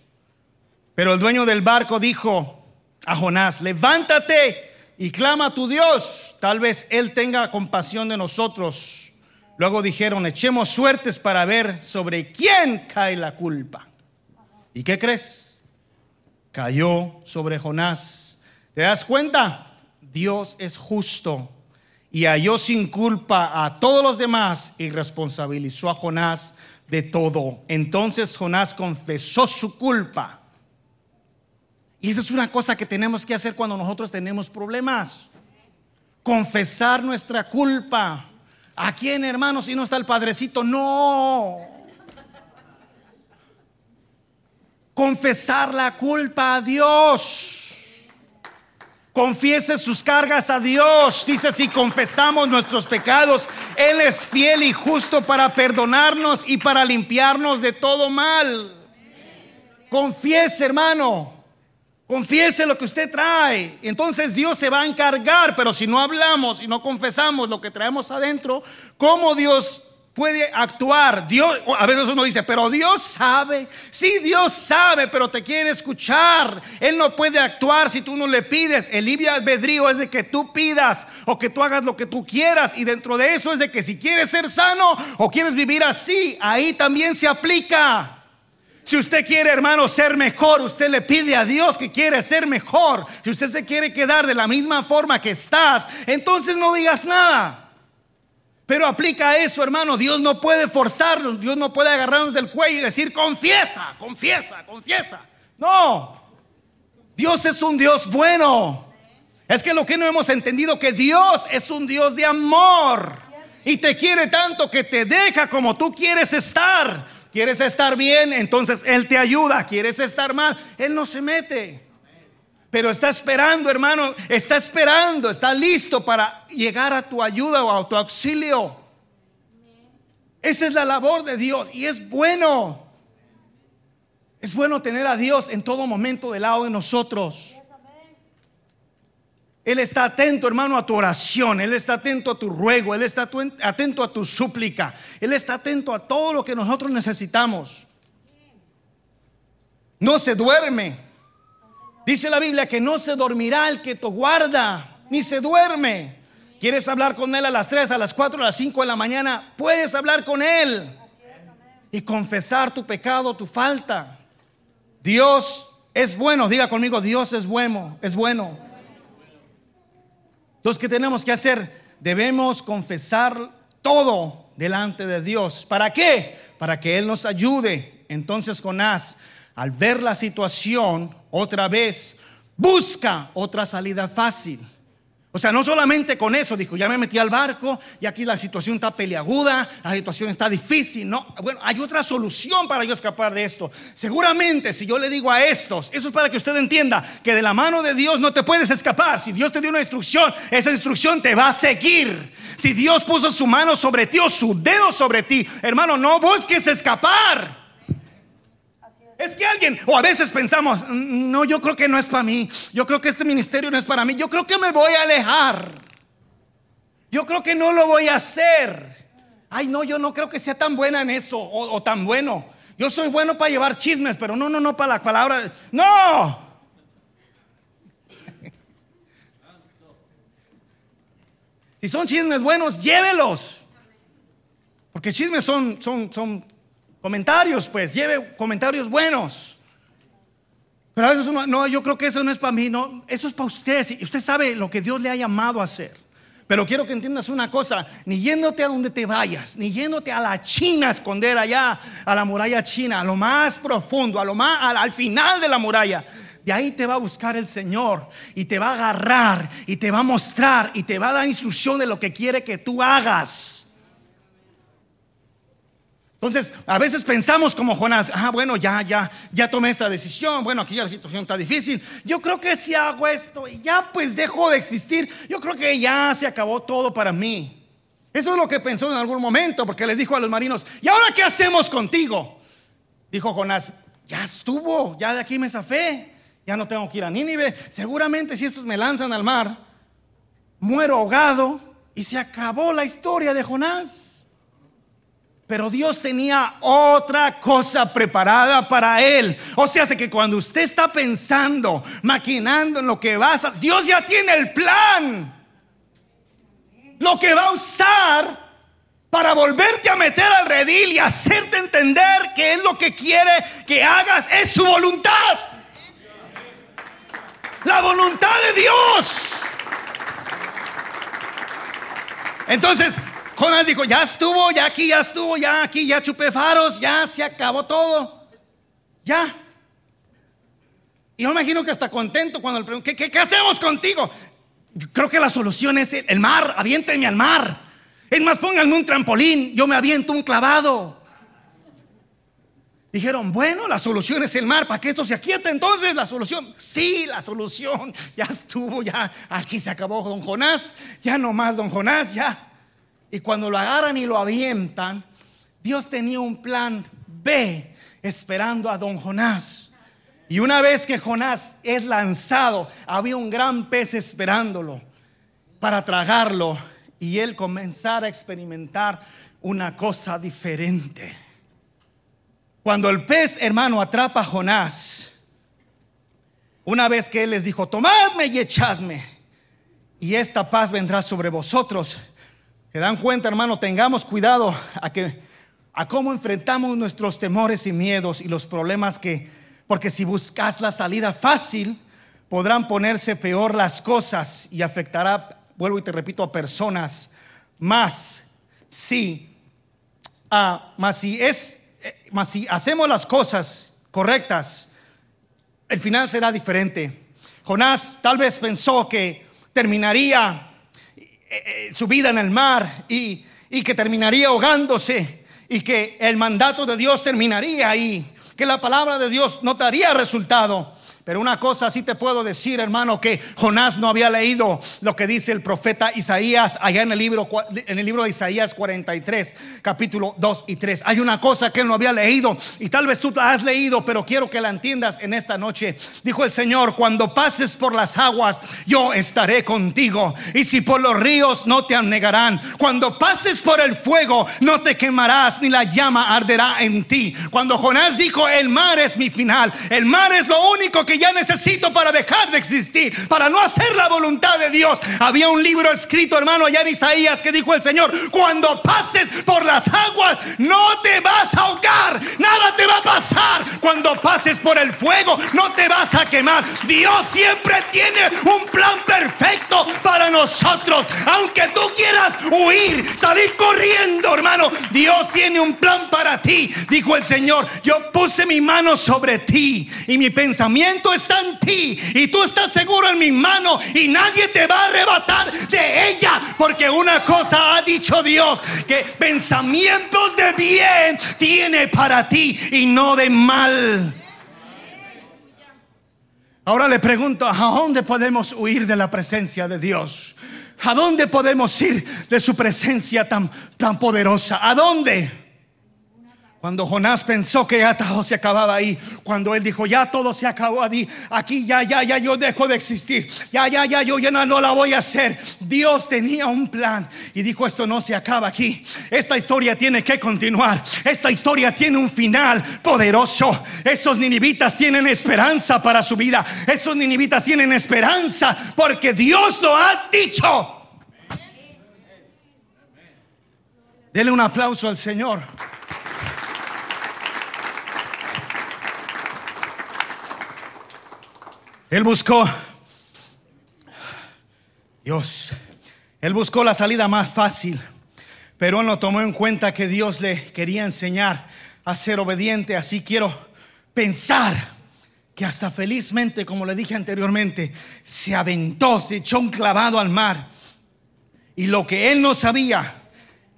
Speaker 1: Pero el dueño del barco dijo a Jonás, levántate y clama a tu Dios. Tal vez Él tenga compasión de nosotros. Luego dijeron, echemos suertes para ver sobre quién cae la culpa. ¿Y qué crees? Cayó sobre Jonás. ¿Te das cuenta? Dios es justo y halló sin culpa a todos los demás y responsabilizó a Jonás de todo. Entonces Jonás confesó su culpa. Y esa es una cosa que tenemos que hacer cuando nosotros tenemos problemas. Confesar nuestra culpa. ¿A quién, hermano, si no está el padrecito? No. Confesar la culpa a Dios. Confiese sus cargas a Dios. Dice, si confesamos nuestros pecados, Él es fiel y justo para perdonarnos y para limpiarnos de todo mal. Confiese, hermano. Confiese lo que usted trae. Entonces Dios se va a encargar, pero si no hablamos y no confesamos lo que traemos adentro, ¿cómo Dios puede actuar. Dios, a veces uno dice, pero Dios sabe. Sí, Dios sabe, pero te quiere escuchar. Él no puede actuar si tú no le pides. El libre albedrío es de que tú pidas o que tú hagas lo que tú quieras. Y dentro de eso es de que si quieres ser sano o quieres vivir así, ahí también se aplica. Si usted quiere, hermano, ser mejor, usted le pide a Dios que quiere ser mejor. Si usted se quiere quedar de la misma forma que estás, entonces no digas nada. Pero aplica eso, hermano. Dios no puede forzarnos, Dios no puede agarrarnos del cuello y decir, confiesa, confiesa, confiesa. No, Dios es un Dios bueno. Es que lo que no hemos entendido que Dios es un Dios de amor y te quiere tanto que te deja como tú quieres estar. Quieres estar bien, entonces Él te ayuda. Quieres estar mal, Él no se mete. Pero está esperando, hermano, está esperando, está listo para llegar a tu ayuda o a tu auxilio. Esa es la labor de Dios y es bueno. Es bueno tener a Dios en todo momento del lado de nosotros. Él está atento, hermano, a tu oración. Él está atento a tu ruego. Él está atento a tu súplica. Él está atento a todo lo que nosotros necesitamos. No se duerme. Dice la Biblia que no se dormirá el que te guarda, ni se duerme. ¿Quieres hablar con Él a las 3, a las 4, a las 5 de la mañana? Puedes hablar con Él y confesar tu pecado, tu falta. Dios es bueno, diga conmigo, Dios es bueno, es bueno. Entonces, ¿qué tenemos que hacer? Debemos confesar todo delante de Dios. ¿Para qué? Para que Él nos ayude. Entonces Jonás, al ver la situación, otra vez busca otra salida fácil. O sea, no solamente con eso, dijo, ya me metí al barco y aquí la situación está peleaguda, la situación está difícil. No, bueno, hay otra solución para yo escapar de esto. Seguramente si yo le digo a estos, eso es para que usted entienda que de la mano de Dios no te puedes escapar. Si Dios te dio una instrucción, esa instrucción te va a seguir. Si Dios puso su mano sobre ti o su dedo sobre ti, hermano, no busques escapar. Es que alguien, o a veces pensamos, no, yo creo que no es para mí, yo creo que este ministerio no es para mí, yo creo que me voy a alejar, yo creo que no lo voy a hacer. Ay, no, yo no creo que sea tan buena en eso o, tan bueno. Yo soy bueno para llevar chismes, pero no, no, no para la palabra. No. Si son chismes buenos, llévelos. Porque chismes son, son, son Comentarios, pues, lleve comentarios buenos. Pero a veces uno, no, yo creo que eso no es para mí, no, eso es para usted. Y usted sabe lo que Dios le ha llamado a hacer. Pero quiero que entiendas una cosa, ni yéndote a donde te vayas, ni yéndote a la China a esconder allá, a la muralla china, a lo más profundo, a lo más, al, al final de la muralla. De ahí te va a buscar el Señor y te va a agarrar y te va a mostrar y te va a dar instrucción de lo que quiere que tú hagas. Entonces, a veces pensamos como Jonás, ah, bueno, ya, ya, ya tomé esta decisión, bueno, aquí ya la situación está difícil, yo creo que si hago esto y ya pues dejo de existir, yo creo que ya se acabó todo para mí. Eso es lo que pensó en algún momento, porque le dijo a los marinos, ¿y ahora qué hacemos contigo? Dijo Jonás, ya estuvo, ya de aquí me zafé, ya no tengo que ir a Nínive, seguramente si estos me lanzan al mar, muero ahogado y se acabó la historia de Jonás. Pero Dios tenía otra cosa preparada para él. O sea, que cuando usted está pensando, maquinando en lo que vas a, Dios ya tiene el plan. Lo que va a usar para volverte a meter al redil y hacerte entender que es lo que quiere que hagas es su voluntad. La voluntad de Dios. Entonces, Jonás dijo, ya estuvo, ya aquí, ya estuvo, ya aquí, ya chupé faros, ya se acabó todo. Ya. Y yo imagino que está contento cuando le pregunto, ¿qué, hacemos contigo? creo que la solución es el, mar, aviéntenme al mar. Es más, pónganme un trampolín, yo me aviento un clavado. Dijeron, bueno, la solución es el mar, para que esto se aquiete entonces, la solución, sí, la solución, ya estuvo, ya, aquí se acabó don Jonás, ya no más don Jonás, ya. Y cuando lo agarran y lo avientan, Dios tenía un plan B esperando a don Jonás. Y una vez que Jonás es lanzado, había un gran pez esperándolo para tragarlo y él comenzara a experimentar una cosa diferente. Cuando el pez, hermano, atrapa a Jonás, una vez que él les dijo, tomadme y echadme, y esta paz vendrá sobre vosotros, ¿Se dan cuenta, hermano? Tengamos cuidado a que a cómo enfrentamos nuestros temores y miedos y los problemas que porque si buscas la salida fácil, podrán ponerse peor las cosas y afectará, vuelvo y te repito, a personas más ah, más si es eh, más si hacemos las cosas correctas, el final será diferente. Jonás tal vez pensó que terminaría eh, eh, su vida en el mar y, que terminaría ahogándose y que el mandato de Dios terminaría ahí, que la palabra de Dios no daría resultado. Pero una cosa sí te puedo decir, hermano, que Jonás no había leído lo que dice el profeta Isaías allá en el libro, en el libro de Isaías 43, capítulo 2 y 3. Hay una cosa que él no había leído y tal vez tú la has leído, pero quiero que la entiendas en esta noche. Dijo el Señor, cuando pases por las aguas, yo estaré contigo. Y si por los ríos no te anegarán. Cuando pases por el fuego, no te quemarás, ni la llama arderá en ti. Cuando Jonás dijo, el mar es mi final, el mar es lo único que ya necesito para dejar de existir, para no hacer la voluntad de Dios. Había un libro escrito, hermano, allá en Isaías que dijo el Señor, cuando pases por las aguas, no te vas a ahogar, nada te va a pasar. Cuando pases por el fuego, no te vas a quemar. Dios siempre tiene un plan perfecto para nosotros. Aunque tú quieras huir, salir corriendo, hermano, Dios tiene un plan para ti. Dijo el Señor, yo puse mi mano sobre ti y mi pensamiento está en ti y tú estás seguro en mi mano y nadie te va a arrebatar de ella. Porque una cosa ha dicho Dios, que pensamientos de bien tiene para ti y no de mal. Ahora le pregunto, ¿a dónde podemos huir de la presencia de Dios? ¿A dónde podemos ir de su presencia tan, tan poderosa? ¿A dónde? Cuando Jonás pensó que ya todo se acababa ahí, cuando él dijo, ya todo se acabó aquí, aquí ya, ya, ya yo dejo de existir, ya, ya, ya, yo ya no, la voy a hacer. Dios tenía un plan y dijo, esto no se acaba aquí, esta historia tiene que continuar, esta historia tiene un final poderoso. Esos ninivitas tienen esperanza para su vida, esos ninivitas tienen esperanza porque Dios lo ha dicho. Dele un aplauso al Señor. Él buscó, Dios, él buscó la salida más fácil, pero él no tomó en cuenta que Dios le quería enseñar a ser obediente. Así quiero pensar que hasta felizmente, como le dije anteriormente, se aventó, se echó un clavado al mar. Y lo que él no sabía,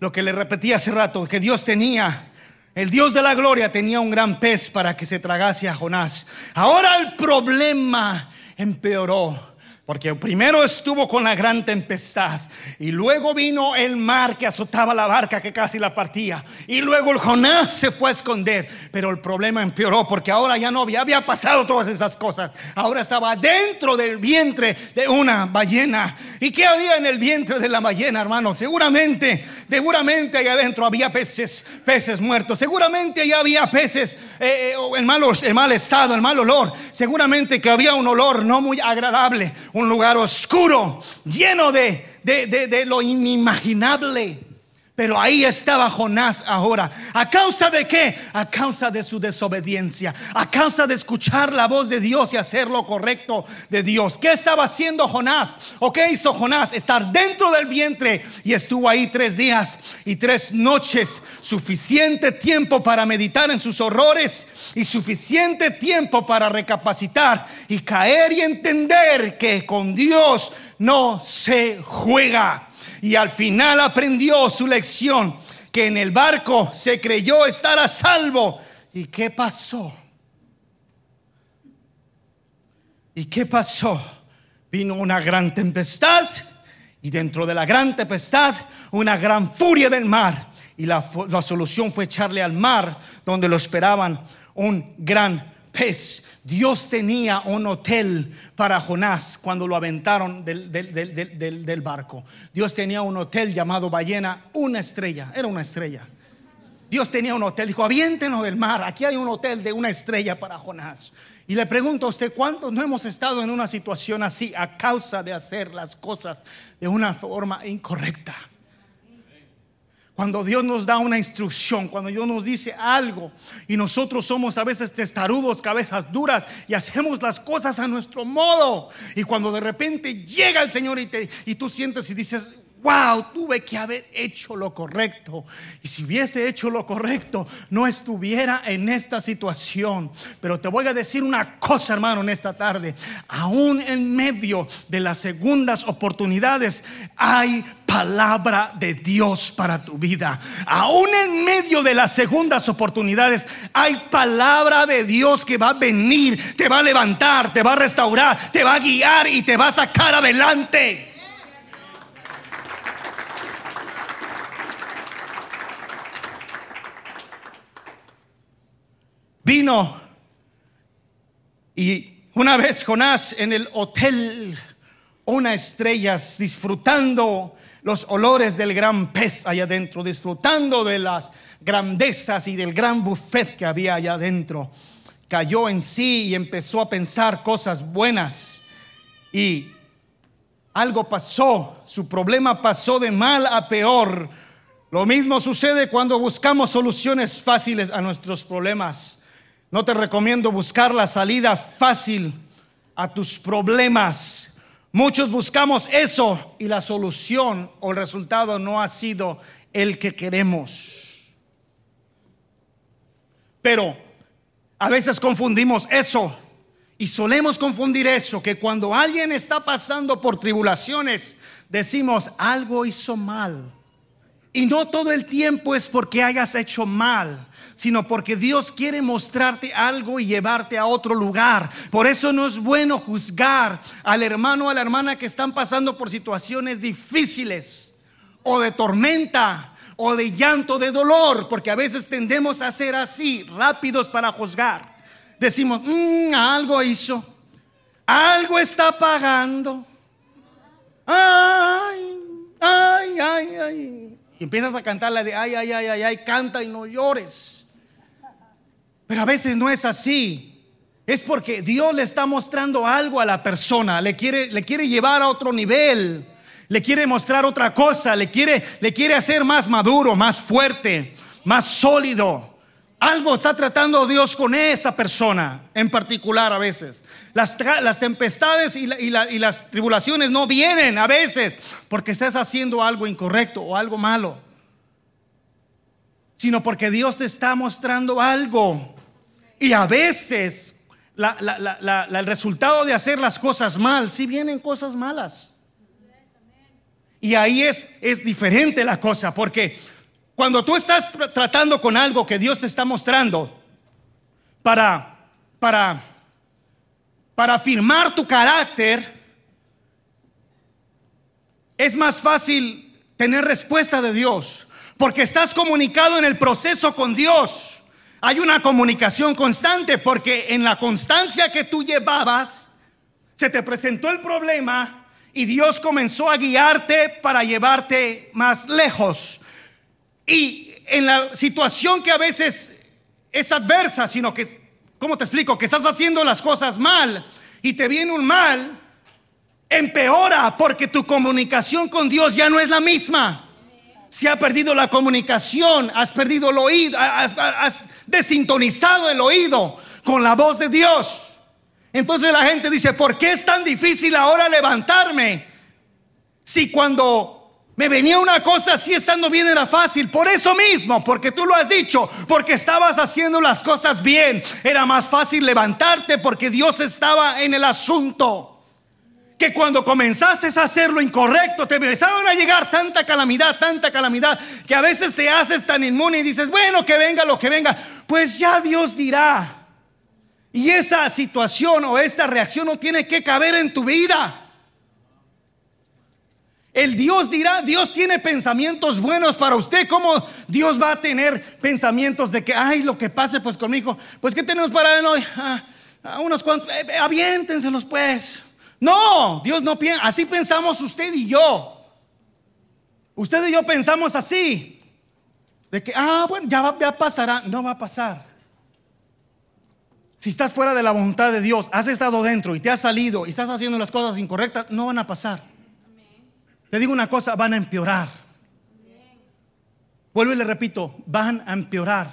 Speaker 1: lo que le repetí hace rato, que Dios tenía el Dios de la gloria tenía un gran pez para que se tragase a Jonás. Ahora el problema empeoró. Porque primero estuvo con la gran tempestad y luego vino el mar que azotaba la barca que casi la partía y luego el Jonás se fue a esconder, pero el problema empeoró porque ahora ya no había, pasado todas esas cosas. Ahora estaba dentro del vientre de una ballena. ¿Y qué había en el vientre de la ballena, hermano? Seguramente, seguramente allá adentro había peces, peces muertos. Seguramente allá había peces eh, eh, en, en mal estado, en mal olor. Seguramente que había un olor no muy agradable un lugar oscuro, lleno de, de, de, lo inimaginable. Pero ahí estaba Jonás ahora. ¿A causa de qué? A causa de su desobediencia. A causa de escuchar la voz de Dios y hacer lo correcto de Dios. ¿Qué estaba haciendo Jonás? ¿O qué hizo Jonás? Estar dentro del vientre y estuvo ahí tres días y tres noches. Suficiente tiempo para meditar en sus horrores y suficiente tiempo para recapacitar y caer y entender que con Dios no se juega y al final aprendió su lección, que en el barco se creyó estar a salvo. ¿Y qué pasó? ¿Y qué pasó? Vino una gran tempestad y dentro de la gran tempestad una gran furia del mar. Y la, la solución fue echarle al mar donde lo esperaban un gran pez. Dios tenía un hotel para Jonás cuando lo aventaron del, barco. Dios tenía un hotel llamado Ballena, una estrella, era una estrella. Dios tenía un hotel, dijo, aviéntenos del mar, aquí hay un hotel de una estrella para Jonás. Y le pregunto a usted, ¿cuántos no hemos estado en una situación así a causa de hacer las cosas de una forma incorrecta? Cuando Dios nos da una instrucción, cuando Dios nos dice algo y nosotros somos a veces testarudos, cabezas duras y hacemos las cosas a nuestro modo. Y cuando de repente llega el Señor y, te, y tú sientes y dices, wow, tuve que haber hecho lo correcto. Y si hubiese hecho lo correcto, no estuviera en esta situación. Pero te voy a decir una cosa, hermano, en esta tarde. Aún en medio de las segundas oportunidades hay palabra de Dios para tu vida. Aún en medio de las segundas oportunidades, hay palabra de Dios que va a venir, te va a levantar, te va a restaurar, te va a guiar y te va a sacar adelante. Vino y una vez Jonás en el hotel, una estrellas, disfrutando los olores del gran pez allá adentro, disfrutando de las grandezas y del gran buffet que había allá adentro. Cayó en sí y empezó a pensar cosas buenas. Y algo pasó, su problema pasó de mal a peor. Lo mismo sucede cuando buscamos soluciones fáciles a nuestros problemas. No te recomiendo buscar la salida fácil a tus problemas. Muchos buscamos eso y la solución o el resultado no ha sido el que queremos. Pero a veces confundimos eso y solemos confundir eso, que cuando alguien está pasando por tribulaciones, decimos, algo hizo mal. Y no todo el tiempo es porque hayas hecho mal, sino porque Dios quiere mostrarte algo y llevarte a otro lugar. Por eso no es bueno juzgar al hermano o a la hermana que están pasando por situaciones difíciles o de tormenta o de llanto, de dolor, porque a veces tendemos a ser así, rápidos para juzgar. Decimos, mm, algo hizo, algo está pagando. Ay, ay, ay, ay. Empiezas a cantar la de, ay, ay, ay, ay, ay, canta y no llores. Pero a veces no es así. Es porque Dios le está mostrando algo a la persona, le quiere, le quiere llevar a otro nivel, le quiere mostrar otra cosa, le quiere, le quiere hacer más maduro, más fuerte, más sólido. Algo está tratando Dios con esa persona en particular a veces. Las, las tempestades y, y las tribulaciones no vienen a veces porque estás haciendo algo incorrecto o algo malo, sino porque Dios te está mostrando algo. Y a veces el resultado de hacer las cosas mal, si vienen cosas malas. Y ahí es, es diferente la cosa, porque cuando tú estás tratando con algo que Dios te está mostrando para, para, para afirmar tu carácter, es más fácil tener respuesta de Dios, porque estás comunicado en el proceso con Dios. Hay una comunicación constante, porque en la constancia que tú llevabas, se te presentó el problema y Dios comenzó a guiarte para llevarte más lejos. Y en la situación que a veces es adversa, sino que, ¿cómo te explico? Que estás haciendo las cosas mal y te viene un mal, empeora porque tu comunicación con Dios ya no es la misma. Se ha perdido la comunicación, has perdido el oído, has, has desintonizado el oído con la voz de Dios. Entonces la gente dice, ¿por qué es tan difícil ahora levantarme? Si cuando me venía una cosa así estando bien era fácil. Por eso mismo, porque tú lo has dicho, porque estabas haciendo las cosas bien. Era más fácil levantarte porque Dios estaba en el asunto. Que cuando comenzaste a hacer lo incorrecto, te empezaron a llegar tanta calamidad, tanta calamidad, que a veces te haces tan inmune y dices, bueno, que venga lo que venga. Pues ya Dios dirá. Y esa situación o esa reacción no tiene que caber en tu vida. El Dios dirá, Dios tiene pensamientos buenos para usted. ¿Cómo Dios va a tener pensamientos de que, ay, lo que pase pues conmigo? Pues, ¿qué tenemos para hoy? Ah, ah, unos cuantos, eh, eh, aviéntenselos pues. No, Dios no piensa, así pensamos usted y yo. Usted y yo pensamos así. De que, ah, bueno, ya, ya pasará. No va a pasar. Si estás fuera de la voluntad de Dios, has estado dentro y te has salido y estás haciendo las cosas incorrectas, no van a pasar. Te digo una cosa, van a empeorar. Vuelvo y le repito, van a empeorar.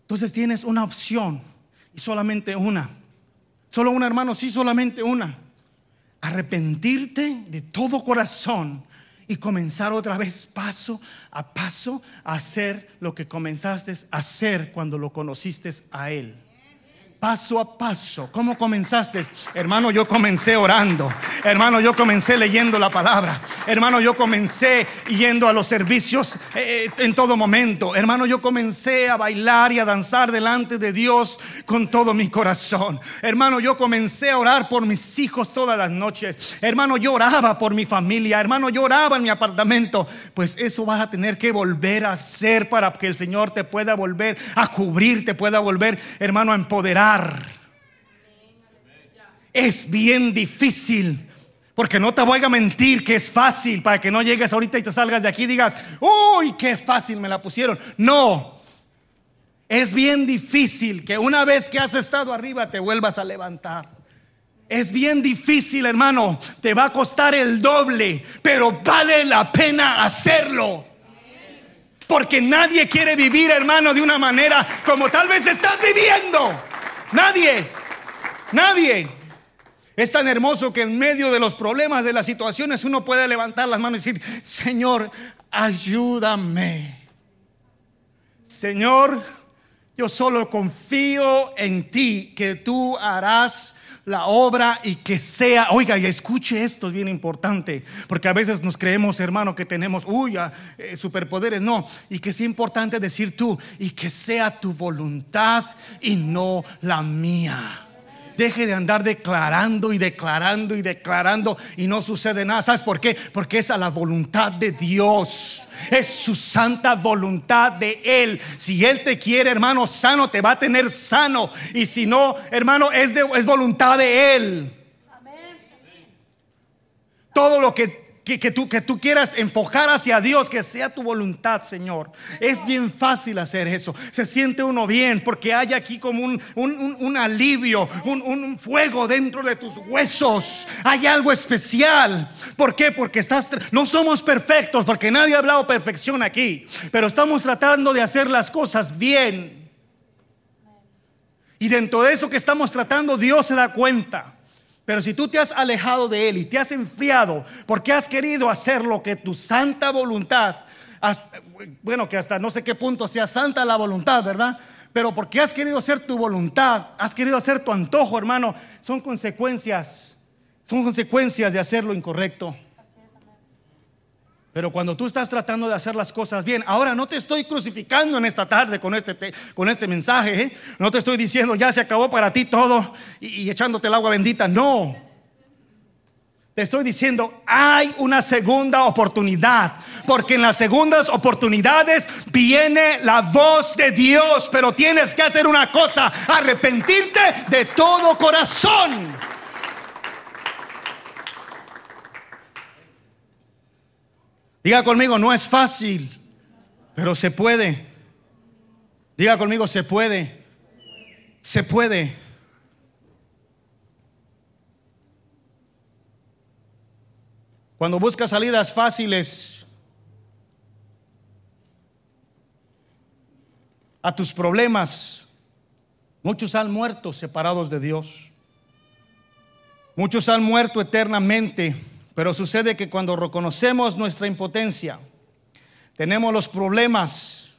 Speaker 1: Entonces tienes una opción y solamente una. Solo una, hermano, sí, solamente una. Arrepentirte de todo corazón y comenzar otra vez paso a paso a hacer lo que comenzaste a hacer cuando lo conociste a Él paso a paso. ¿Cómo comenzaste? Hermano, yo comencé orando. Hermano, yo comencé leyendo la palabra. Hermano, yo comencé yendo a los servicios eh, en todo momento. Hermano, yo comencé a bailar y a danzar delante de Dios con todo mi corazón. Hermano, yo comencé a orar por mis hijos todas las noches. Hermano, yo oraba por mi familia. Hermano, yo oraba en mi apartamento. Pues eso vas a tener que volver a hacer para que el Señor te pueda volver a cubrir, te pueda volver, hermano, a empoderar. Es bien difícil. Porque no te voy a mentir que es fácil para que no llegues ahorita y te salgas de aquí y digas, uy, qué fácil me la pusieron. No, es bien difícil que una vez que has estado arriba te vuelvas a levantar. Es bien difícil, hermano. Te va a costar el doble, pero vale la pena hacerlo. Porque nadie quiere vivir, hermano, de una manera como tal vez estás viviendo. Nadie, nadie. Es tan hermoso que en medio de los problemas, de las situaciones, uno puede levantar las manos y decir, Señor, ayúdame. Señor, yo solo confío en ti, que tú harás la obra y que sea, oiga, y escuche esto, es bien importante, porque a veces nos creemos, hermano, que tenemos, uy, eh, superpoderes, no, y que sea importante decir tú, y que sea tu voluntad y no la mía. Deje de andar declarando y declarando y declarando y no sucede nada. ¿Sabes por qué? Porque es a la voluntad de Dios. Es su santa voluntad de Él. Si Él te quiere, hermano, sano, te va a tener sano. Y si no, hermano, es, de, es voluntad de Él. Todo lo que que, tú, que tú quieras enfocar hacia Dios, que sea tu voluntad, Señor. Es bien fácil hacer eso. Se siente uno bien porque hay aquí como un, un, alivio, un, fuego dentro de tus huesos. Hay algo especial. ¿Por qué? Porque estás, no somos perfectos, porque nadie ha hablado perfección aquí, pero estamos tratando de hacer las cosas bien. Y dentro de eso que estamos tratando, Dios se da cuenta. Pero si tú te has alejado de Él y te has enfriado porque has querido hacer lo que tu santa voluntad, bueno, que hasta no sé qué punto sea santa la voluntad, ¿verdad? Pero porque has querido hacer tu voluntad, has querido hacer tu antojo, hermano, son consecuencias, son consecuencias de hacer lo incorrecto. Pero cuando tú estás tratando de hacer las cosas bien, ahora no te estoy crucificando en esta tarde con este, con este mensaje, ¿eh? no te estoy diciendo ya se acabó para ti todo y, y echándote el agua bendita, no. Te estoy diciendo, hay una segunda oportunidad, porque en las segundas oportunidades viene la voz de Dios, pero tienes que hacer una cosa, arrepentirte de todo corazón. Diga conmigo, no es fácil, pero se puede. Diga conmigo, se puede. Se puede. Cuando buscas salidas fáciles a tus problemas, muchos han muerto separados de Dios. Muchos han muerto eternamente pero sucede que cuando reconocemos nuestra impotencia, tenemos los problemas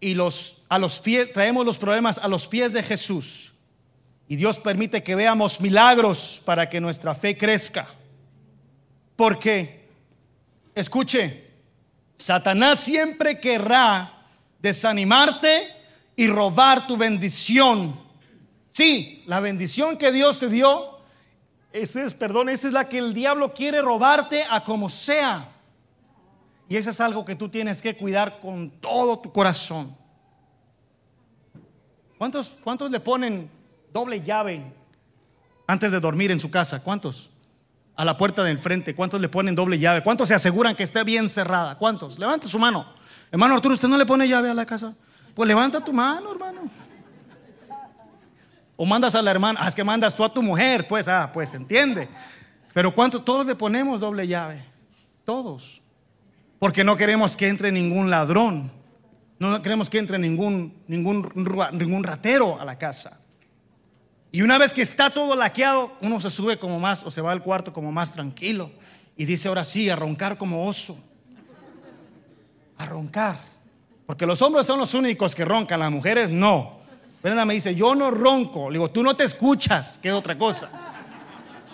Speaker 1: y los a los pies traemos los problemas a los pies de Jesús. Y Dios permite que veamos milagros para que nuestra fe crezca. Porque escuche, Satanás siempre querrá desanimarte y robar tu bendición. Sí, la bendición que Dios te dio esa es, perdón, esa es la que el diablo quiere robarte a como sea. Y eso es algo que tú tienes que cuidar con todo tu corazón. ¿Cuántos, cuántos le ponen doble llave antes de dormir en su casa? ¿Cuántos? A la puerta del frente. ¿Cuántos le ponen doble llave? ¿Cuántos se aseguran que esté bien cerrada? ¿Cuántos? Levanta su mano. Hermano Arturo, ¿usted no le pone llave a la casa? Pues levanta tu mano, hermano. O mandas a la hermana, ah, es que mandas tú a tu mujer, pues, ah, pues entiende. Pero ¿cuántos? Todos le ponemos doble llave. Todos. Porque no queremos que entre ningún ladrón. No queremos que entre ningún, ningún, ningún ratero a la casa. Y una vez que está todo laqueado, uno se sube como más o se va al cuarto como más tranquilo. Y dice ahora sí, a roncar como oso. A roncar. Porque los hombres son los únicos que roncan, las mujeres no. Brenda me dice, yo no ronco. Le digo, tú no te escuchas, que es otra cosa.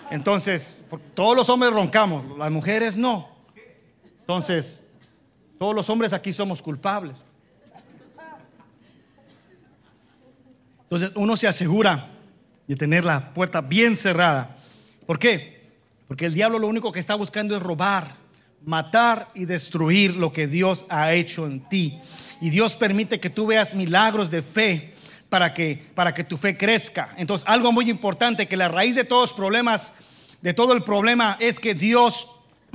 Speaker 1: Entonces, todos los hombres roncamos, las mujeres no. Entonces, todos los hombres aquí somos culpables. Entonces, uno se asegura de tener la puerta bien cerrada. ¿Por qué? Porque el diablo lo único que está buscando es robar, matar y destruir lo que Dios ha hecho en ti. Y Dios permite que tú veas milagros de fe para que, para que tu fe crezca. Entonces, algo muy importante, que la raíz de todos los problemas, de todo el problema, es que Dios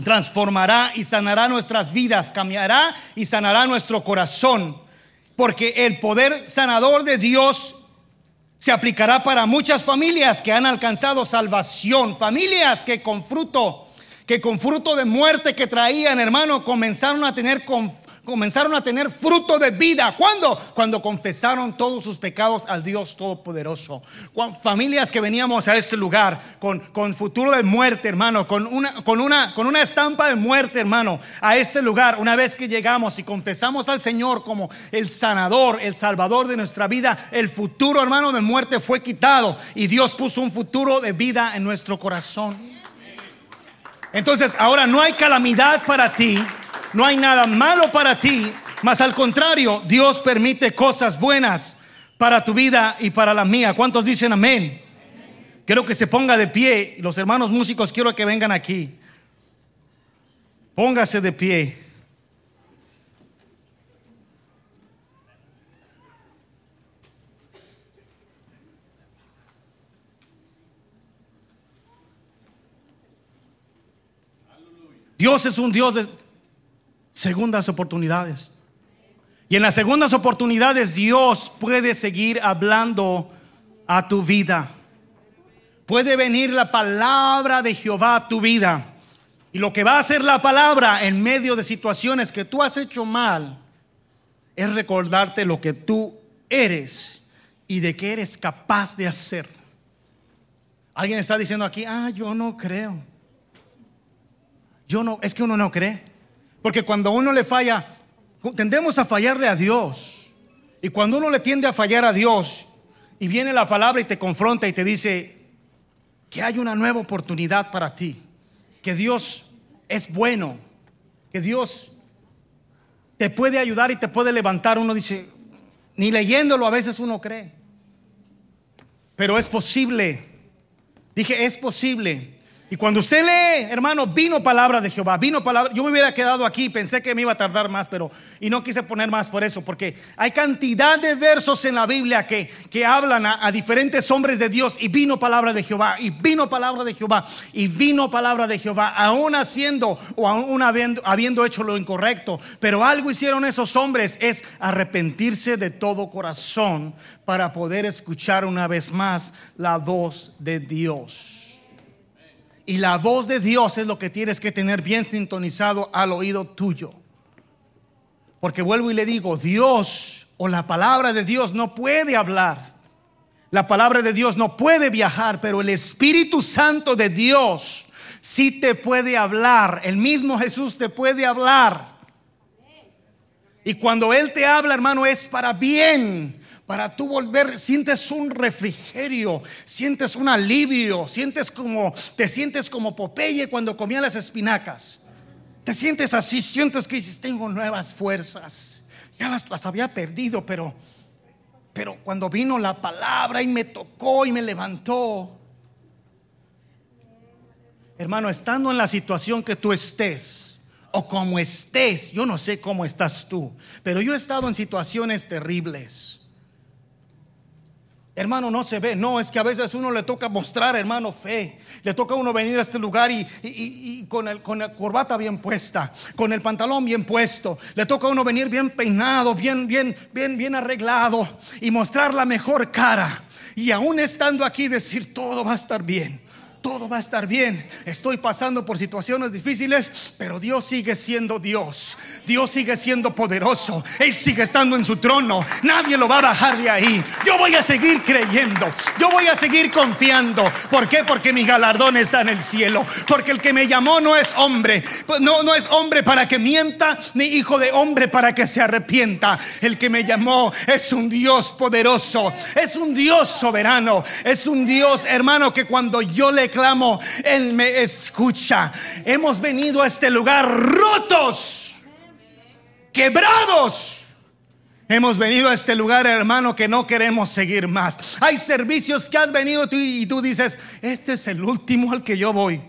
Speaker 1: transformará y sanará nuestras vidas, cambiará y sanará nuestro corazón. Porque el poder sanador de Dios se aplicará para muchas familias que han alcanzado salvación, familias que con fruto, que con fruto de muerte que traían, hermano, comenzaron a tener comenzaron a tener fruto de vida. ¿Cuándo? Cuando confesaron todos sus pecados al Dios Todopoderoso. Familias que veníamos a este lugar con, con futuro de muerte, hermano, con una, con, una, con una estampa de muerte, hermano, a este lugar. Una vez que llegamos y confesamos al Señor como el sanador, el salvador de nuestra vida, el futuro, hermano, de muerte fue quitado y Dios puso un futuro de vida en nuestro corazón. Entonces, ahora no hay calamidad para ti no hay nada malo para ti, mas al contrario, Dios permite cosas buenas para tu vida y para la mía. ¿Cuántos dicen amén? Quiero que se ponga de pie. Los hermanos músicos quiero que vengan aquí. Póngase de pie. Dios es un Dios de segundas oportunidades. Y en las segundas oportunidades Dios puede seguir hablando a tu vida. Puede venir la palabra de Jehová a tu vida. Y lo que va a hacer la palabra en medio de situaciones que tú has hecho mal es recordarte lo que tú eres y de que eres capaz de hacer. Alguien está diciendo aquí, ah, yo no creo. Yo no, es que uno no cree. Porque cuando uno le falla, tendemos a fallarle a Dios. Y cuando uno le tiende a fallar a Dios y viene la palabra y te confronta y te dice que hay una nueva oportunidad para ti, que Dios es bueno, que Dios te puede ayudar y te puede levantar, uno dice, ni leyéndolo a veces uno cree. Pero es posible. Dije, es posible y cuando usted lee, hermano, vino palabra de Jehová, vino palabra. Yo me hubiera quedado aquí, pensé que me iba a tardar más, pero y no quise poner más por eso, porque hay cantidad de versos en la Biblia que, que hablan a, diferentes hombres de Dios y vino palabra de Jehová, y vino palabra de Jehová, y vino palabra de Jehová, aún haciendo o aún habiendo, habiendo hecho lo incorrecto. Pero algo hicieron esos hombres es arrepentirse de todo corazón para poder escuchar una vez más la voz de Dios. Y la voz de Dios es lo que tienes que tener bien sintonizado al oído tuyo. Porque vuelvo y le digo, Dios o la palabra de Dios no puede hablar. La palabra de Dios no puede viajar, pero el Espíritu Santo de Dios sí te puede hablar. El mismo Jesús te puede hablar. Y cuando Él te habla, hermano, es para bien para tú volver, sientes un refrigerio, sientes un alivio, sientes como, te sientes como Popeye cuando comía las espinacas. Te sientes así, sientes que dices, tengo nuevas fuerzas. Ya las, las había perdido, pero, pero cuando vino la palabra y me tocó y me levantó. Hermano, estando en la situación que tú estés, o como estés, yo no sé cómo estás tú, pero yo he estado en situaciones terribles Hermano, no se ve. No, es que a veces uno le toca mostrar, hermano, fe. Le toca a uno venir a este lugar y, con, el, con la corbata bien puesta, con el pantalón bien puesto. Le toca a uno venir bien peinado, bien, bien, bien, bien arreglado y mostrar la mejor cara. Y aún estando aquí decir, todo va a estar bien. Todo va a estar bien. Estoy pasando por situaciones difíciles, pero Dios sigue siendo Dios. Dios sigue siendo poderoso. Él sigue estando en su trono. Nadie lo va a bajar de ahí. Yo voy a seguir creyendo. Yo voy a seguir confiando. ¿Por qué? Porque mi galardón está en el cielo. Porque el que me llamó no es hombre. No, no es hombre para que mienta, ni hijo de hombre para que se arrepienta. El que me llamó es un Dios poderoso. Es un Dios soberano. Es un Dios, hermano, que cuando yo le clamo, Él me escucha. Hemos venido a este lugar rotos, quebrados. Hemos venido a este lugar, hermano, que no queremos seguir más. Hay servicios que has venido tú y tú dices, este es el último al que yo voy.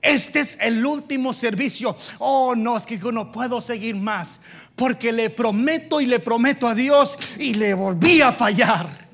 Speaker 1: Este es el último servicio. Oh, no, es que yo no puedo seguir más. Porque le prometo y le prometo a Dios y le volví a fallar.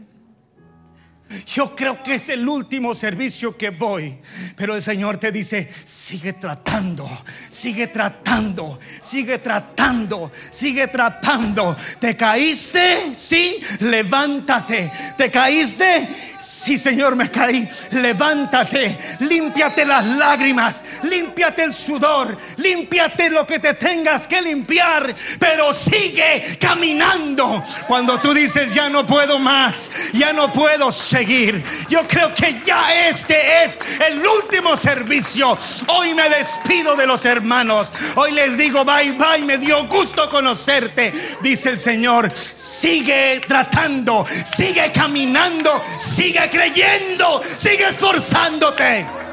Speaker 1: Yo creo que es el último servicio que voy. Pero el Señor te dice, sigue tratando, sigue tratando, sigue tratando, sigue tratando. ¿Te caíste? Sí, levántate. ¿Te caíste? Sí, Señor, me caí. Levántate, límpiate las lágrimas, límpiate el sudor, límpiate lo que te tengas que limpiar. Pero sigue caminando. Cuando tú dices, ya no puedo más, ya no puedo seguir. Yo creo que ya este es el último servicio. Hoy me despido de los hermanos. Hoy les digo bye bye. Me dio gusto conocerte. Dice el Señor. Sigue tratando. Sigue caminando. Sigue creyendo. Sigue esforzándote.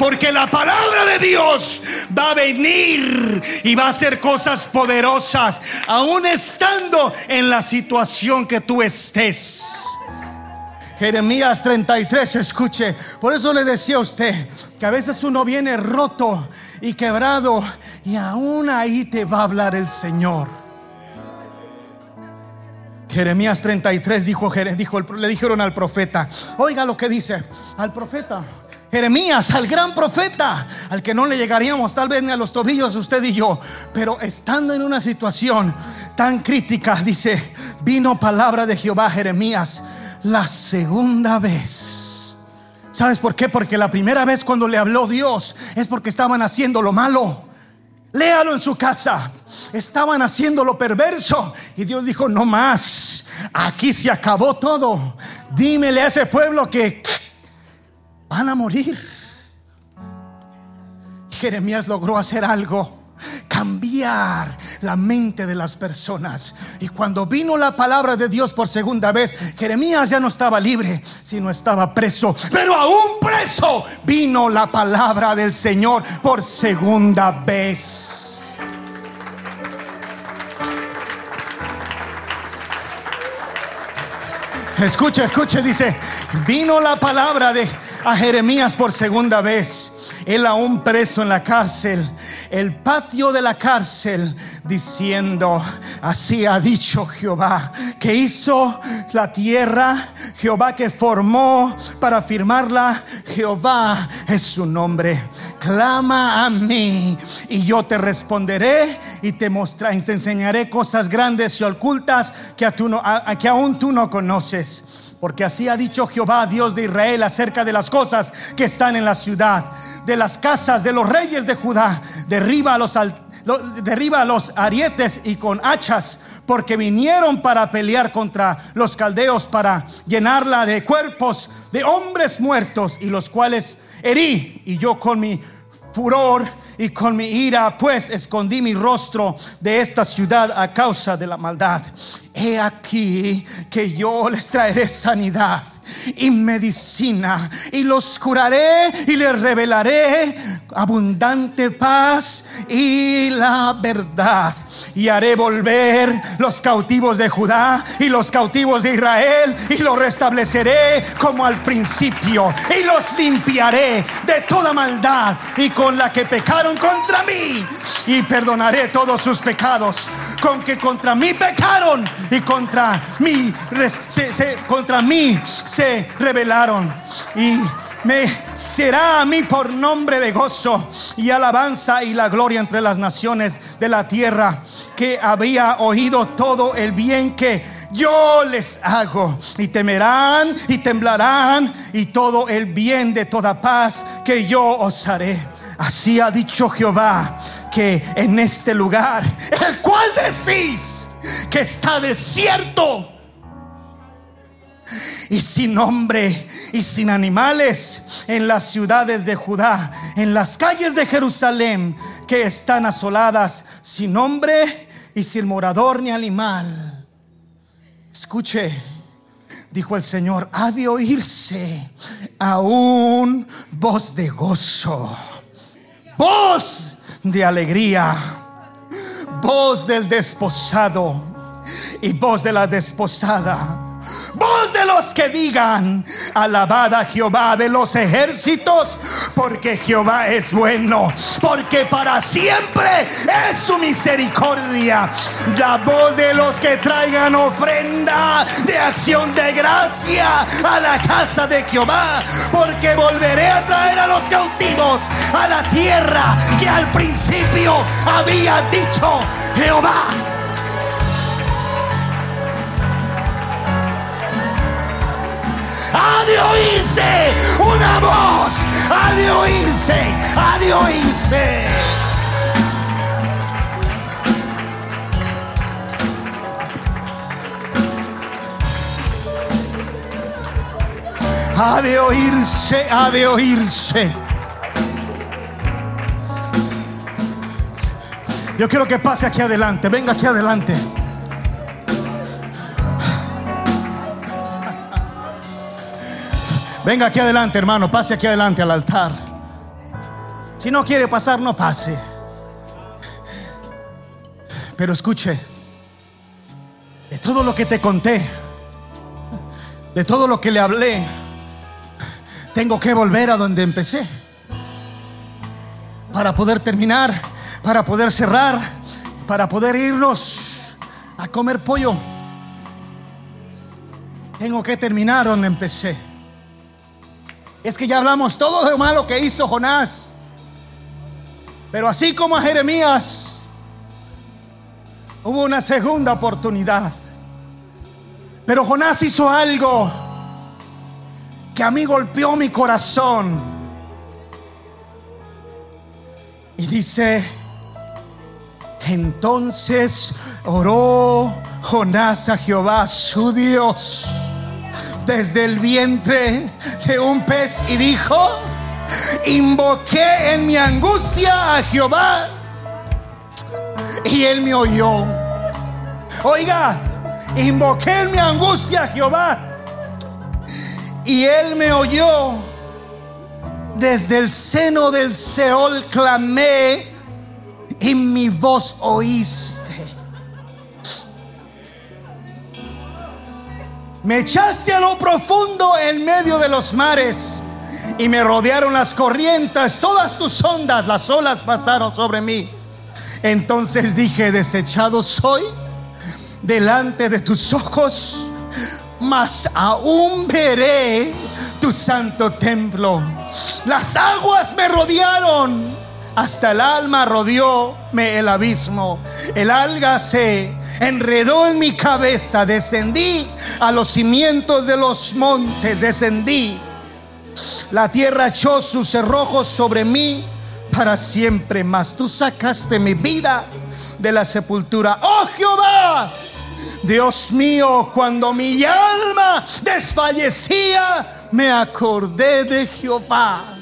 Speaker 1: Porque la palabra de Dios va a venir y va a hacer cosas poderosas, aún estando en la situación que tú estés. Jeremías 33, escuche. Por eso le decía a usted que a veces uno viene roto y quebrado y aún ahí te va a hablar el Señor. Jeremías 33 dijo, dijo, le dijeron al profeta, oiga lo que dice al profeta. Jeremías, al gran profeta, al que no le llegaríamos tal vez ni a los tobillos usted y yo, pero estando en una situación tan crítica, dice, vino palabra de Jehová Jeremías la segunda vez. ¿Sabes por qué? Porque la primera vez cuando le habló Dios es porque estaban haciendo lo malo. Léalo en su casa. Estaban haciendo lo perverso. Y Dios dijo, no más. Aquí se acabó todo. Dímele a ese pueblo que van a morir. Jeremías logró hacer algo cambiar la mente de las personas. Y cuando vino la palabra de Dios por segunda vez, Jeremías ya no estaba libre, sino estaba preso. Pero aún preso vino la palabra del Señor por segunda vez. Escucha, escucha, dice, vino la palabra de a Jeremías por segunda vez él aún preso en la cárcel, el patio de la cárcel, diciendo, así ha dicho Jehová, que hizo la tierra, Jehová que formó para firmarla, Jehová es su nombre. Clama a mí y yo te responderé y te mostraré, te enseñaré cosas grandes y ocultas que, que aún tú no conoces. Porque así ha dicho Jehová, Dios de Israel, acerca de las cosas que están en la ciudad, de las casas de los reyes de Judá. Derriba los, derriba los arietes y con hachas, porque vinieron para pelear contra los caldeos, para llenarla de cuerpos de hombres muertos, y los cuales herí. Y yo con mi furor y con mi ira, pues escondí mi rostro de esta ciudad a causa de la maldad. He aquí que yo les traeré sanidad y medicina y los curaré y les revelaré abundante paz y la verdad y haré volver los cautivos de Judá y los cautivos de Israel y los restableceré como al principio y los limpiaré de toda maldad y con la que pecaron contra mí. Y perdonaré todos sus pecados. Con que contra mí pecaron y contra mí se, contra mí se rebelaron. Y me será a mí por nombre de gozo y alabanza y la gloria entre las naciones de la tierra que había oído todo el bien que yo les hago. Y temerán y temblarán y todo el bien de toda paz que yo os haré. Así ha dicho Jehová que en este lugar, el cual decís que está desierto y sin hombre y sin animales en las ciudades de Judá, en las calles de Jerusalén que están asoladas, sin hombre y sin morador ni animal. Escuche, dijo el Señor, ha de oírse aún voz de gozo, voz de alegría, voz del desposado y voz de la desposada voz de los que digan, alabad a Jehová de los ejércitos, porque Jehová es bueno, porque para siempre es su misericordia. La voz de los que traigan ofrenda de acción de gracia a la casa de Jehová, porque volveré a traer a los cautivos a la tierra que al principio había dicho Jehová. Ha de oírse una voz, ha de oírse, ha de oírse. Ha de oírse, ha de oírse. Yo quiero que pase aquí adelante, venga aquí adelante. Venga aquí adelante, hermano, pase aquí adelante al altar. Si no quiere pasar, no pase. Pero escuche, de todo lo que te conté, de todo lo que le hablé, tengo que volver a donde empecé. Para poder terminar, para poder cerrar, para poder irnos a comer pollo. Tengo que terminar donde empecé. Es que ya hablamos todo de lo malo que hizo Jonás. Pero así como a Jeremías, hubo una segunda oportunidad. Pero Jonás hizo algo que a mí golpeó mi corazón. Y dice, entonces oró Jonás a Jehová, su Dios desde el vientre de un pez y dijo, invoqué en mi angustia a Jehová y él me oyó. Oiga, invoqué en mi angustia a Jehová y él me oyó. Desde el seno del Seol clamé y mi voz oíste. Me echaste a lo profundo en medio de los mares y me rodearon las corrientes, todas tus ondas, las olas pasaron sobre mí. Entonces dije, desechado soy delante de tus ojos, mas aún veré tu santo templo. Las aguas me rodearon, hasta el alma rodeóme el abismo. El alga se enredó en mi cabeza, descendí a los cimientos de los montes, descendí. La tierra echó sus cerrojos sobre mí para siempre, mas tú sacaste mi vida de la sepultura. Oh Jehová, Dios mío, cuando mi alma desfallecía, me acordé de Jehová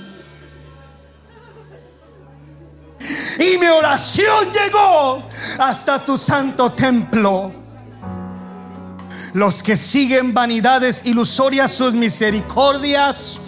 Speaker 1: Y mi oración llegó hasta tu santo templo. Los que siguen vanidades ilusorias, sus misericordias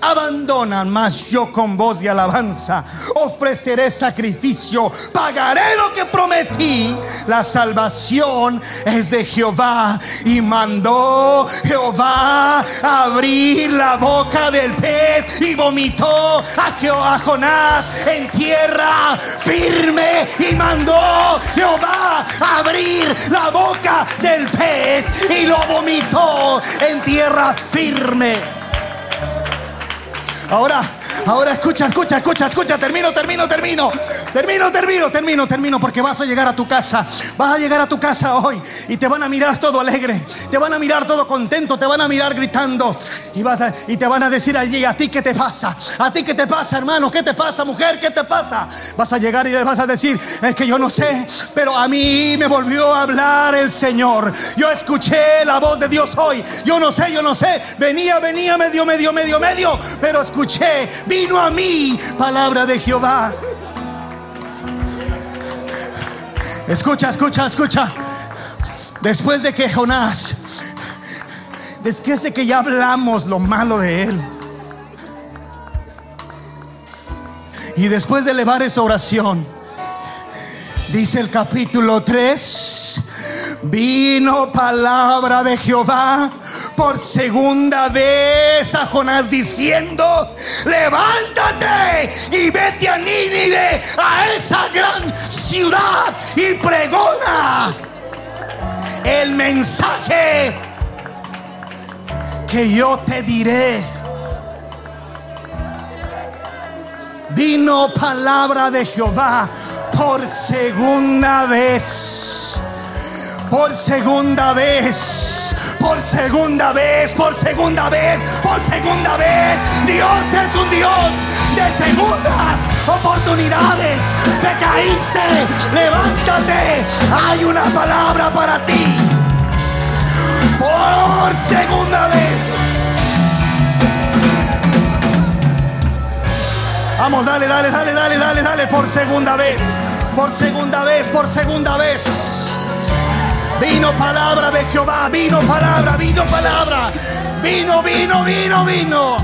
Speaker 1: abandonan, mas yo con voz de alabanza ofreceré sacrificio, pagaré lo que prometí. La salvación es de Jehová y mandó Jehová abrir la boca del pez y vomitó a, Jehová, Jonás en tierra firme y mandó Jehová abrir la boca del pez y lo vomitó en tierra firme. Ahora, ahora escucha, escucha, escucha, escucha. Termino, termino, termino. Termino, termino, termino, termino. Porque vas a llegar a tu casa. Vas a llegar a tu casa hoy. Y te van a mirar todo alegre. Te van a mirar todo contento. Te van a mirar gritando. Y, vas y te van a decir allí, ¿a ti qué te pasa? ¿A ti qué te pasa, hermano? ¿Qué te pasa, mujer? ¿Qué te pasa? Vas a llegar y vas a decir, es que yo no sé. Pero a mí me volvió a hablar el Señor. Yo escuché la voz de Dios hoy. Yo no sé, yo no sé. Venía, venía, medio, medio, medio, medio. Pero escuché, vino a mí palabra de Jehová. Escucha, escucha, escucha. Después de que Jonás, después de que ya hablamos lo malo de él, y después de elevar esa oración, dice el capítulo 3, vino palabra de Jehová por segunda vez a Jonás diciendo, levántate y vete a Nínive, a esa gran ciudad y pregona el mensaje que yo te diré. Vino palabra de Jehová por segunda vez. Por segunda vez por segunda vez, por segunda vez, por segunda vez. Dios es un Dios de segundas oportunidades. Te caíste, levántate. Hay una palabra para ti. Por segunda vez. Vamos, dale, dale, dale, dale, dale, dale, por segunda vez. Por segunda vez, por segunda vez. Vino palabra de Jehová, vino palabra, vino palabra. Vino, vino, vino, vino.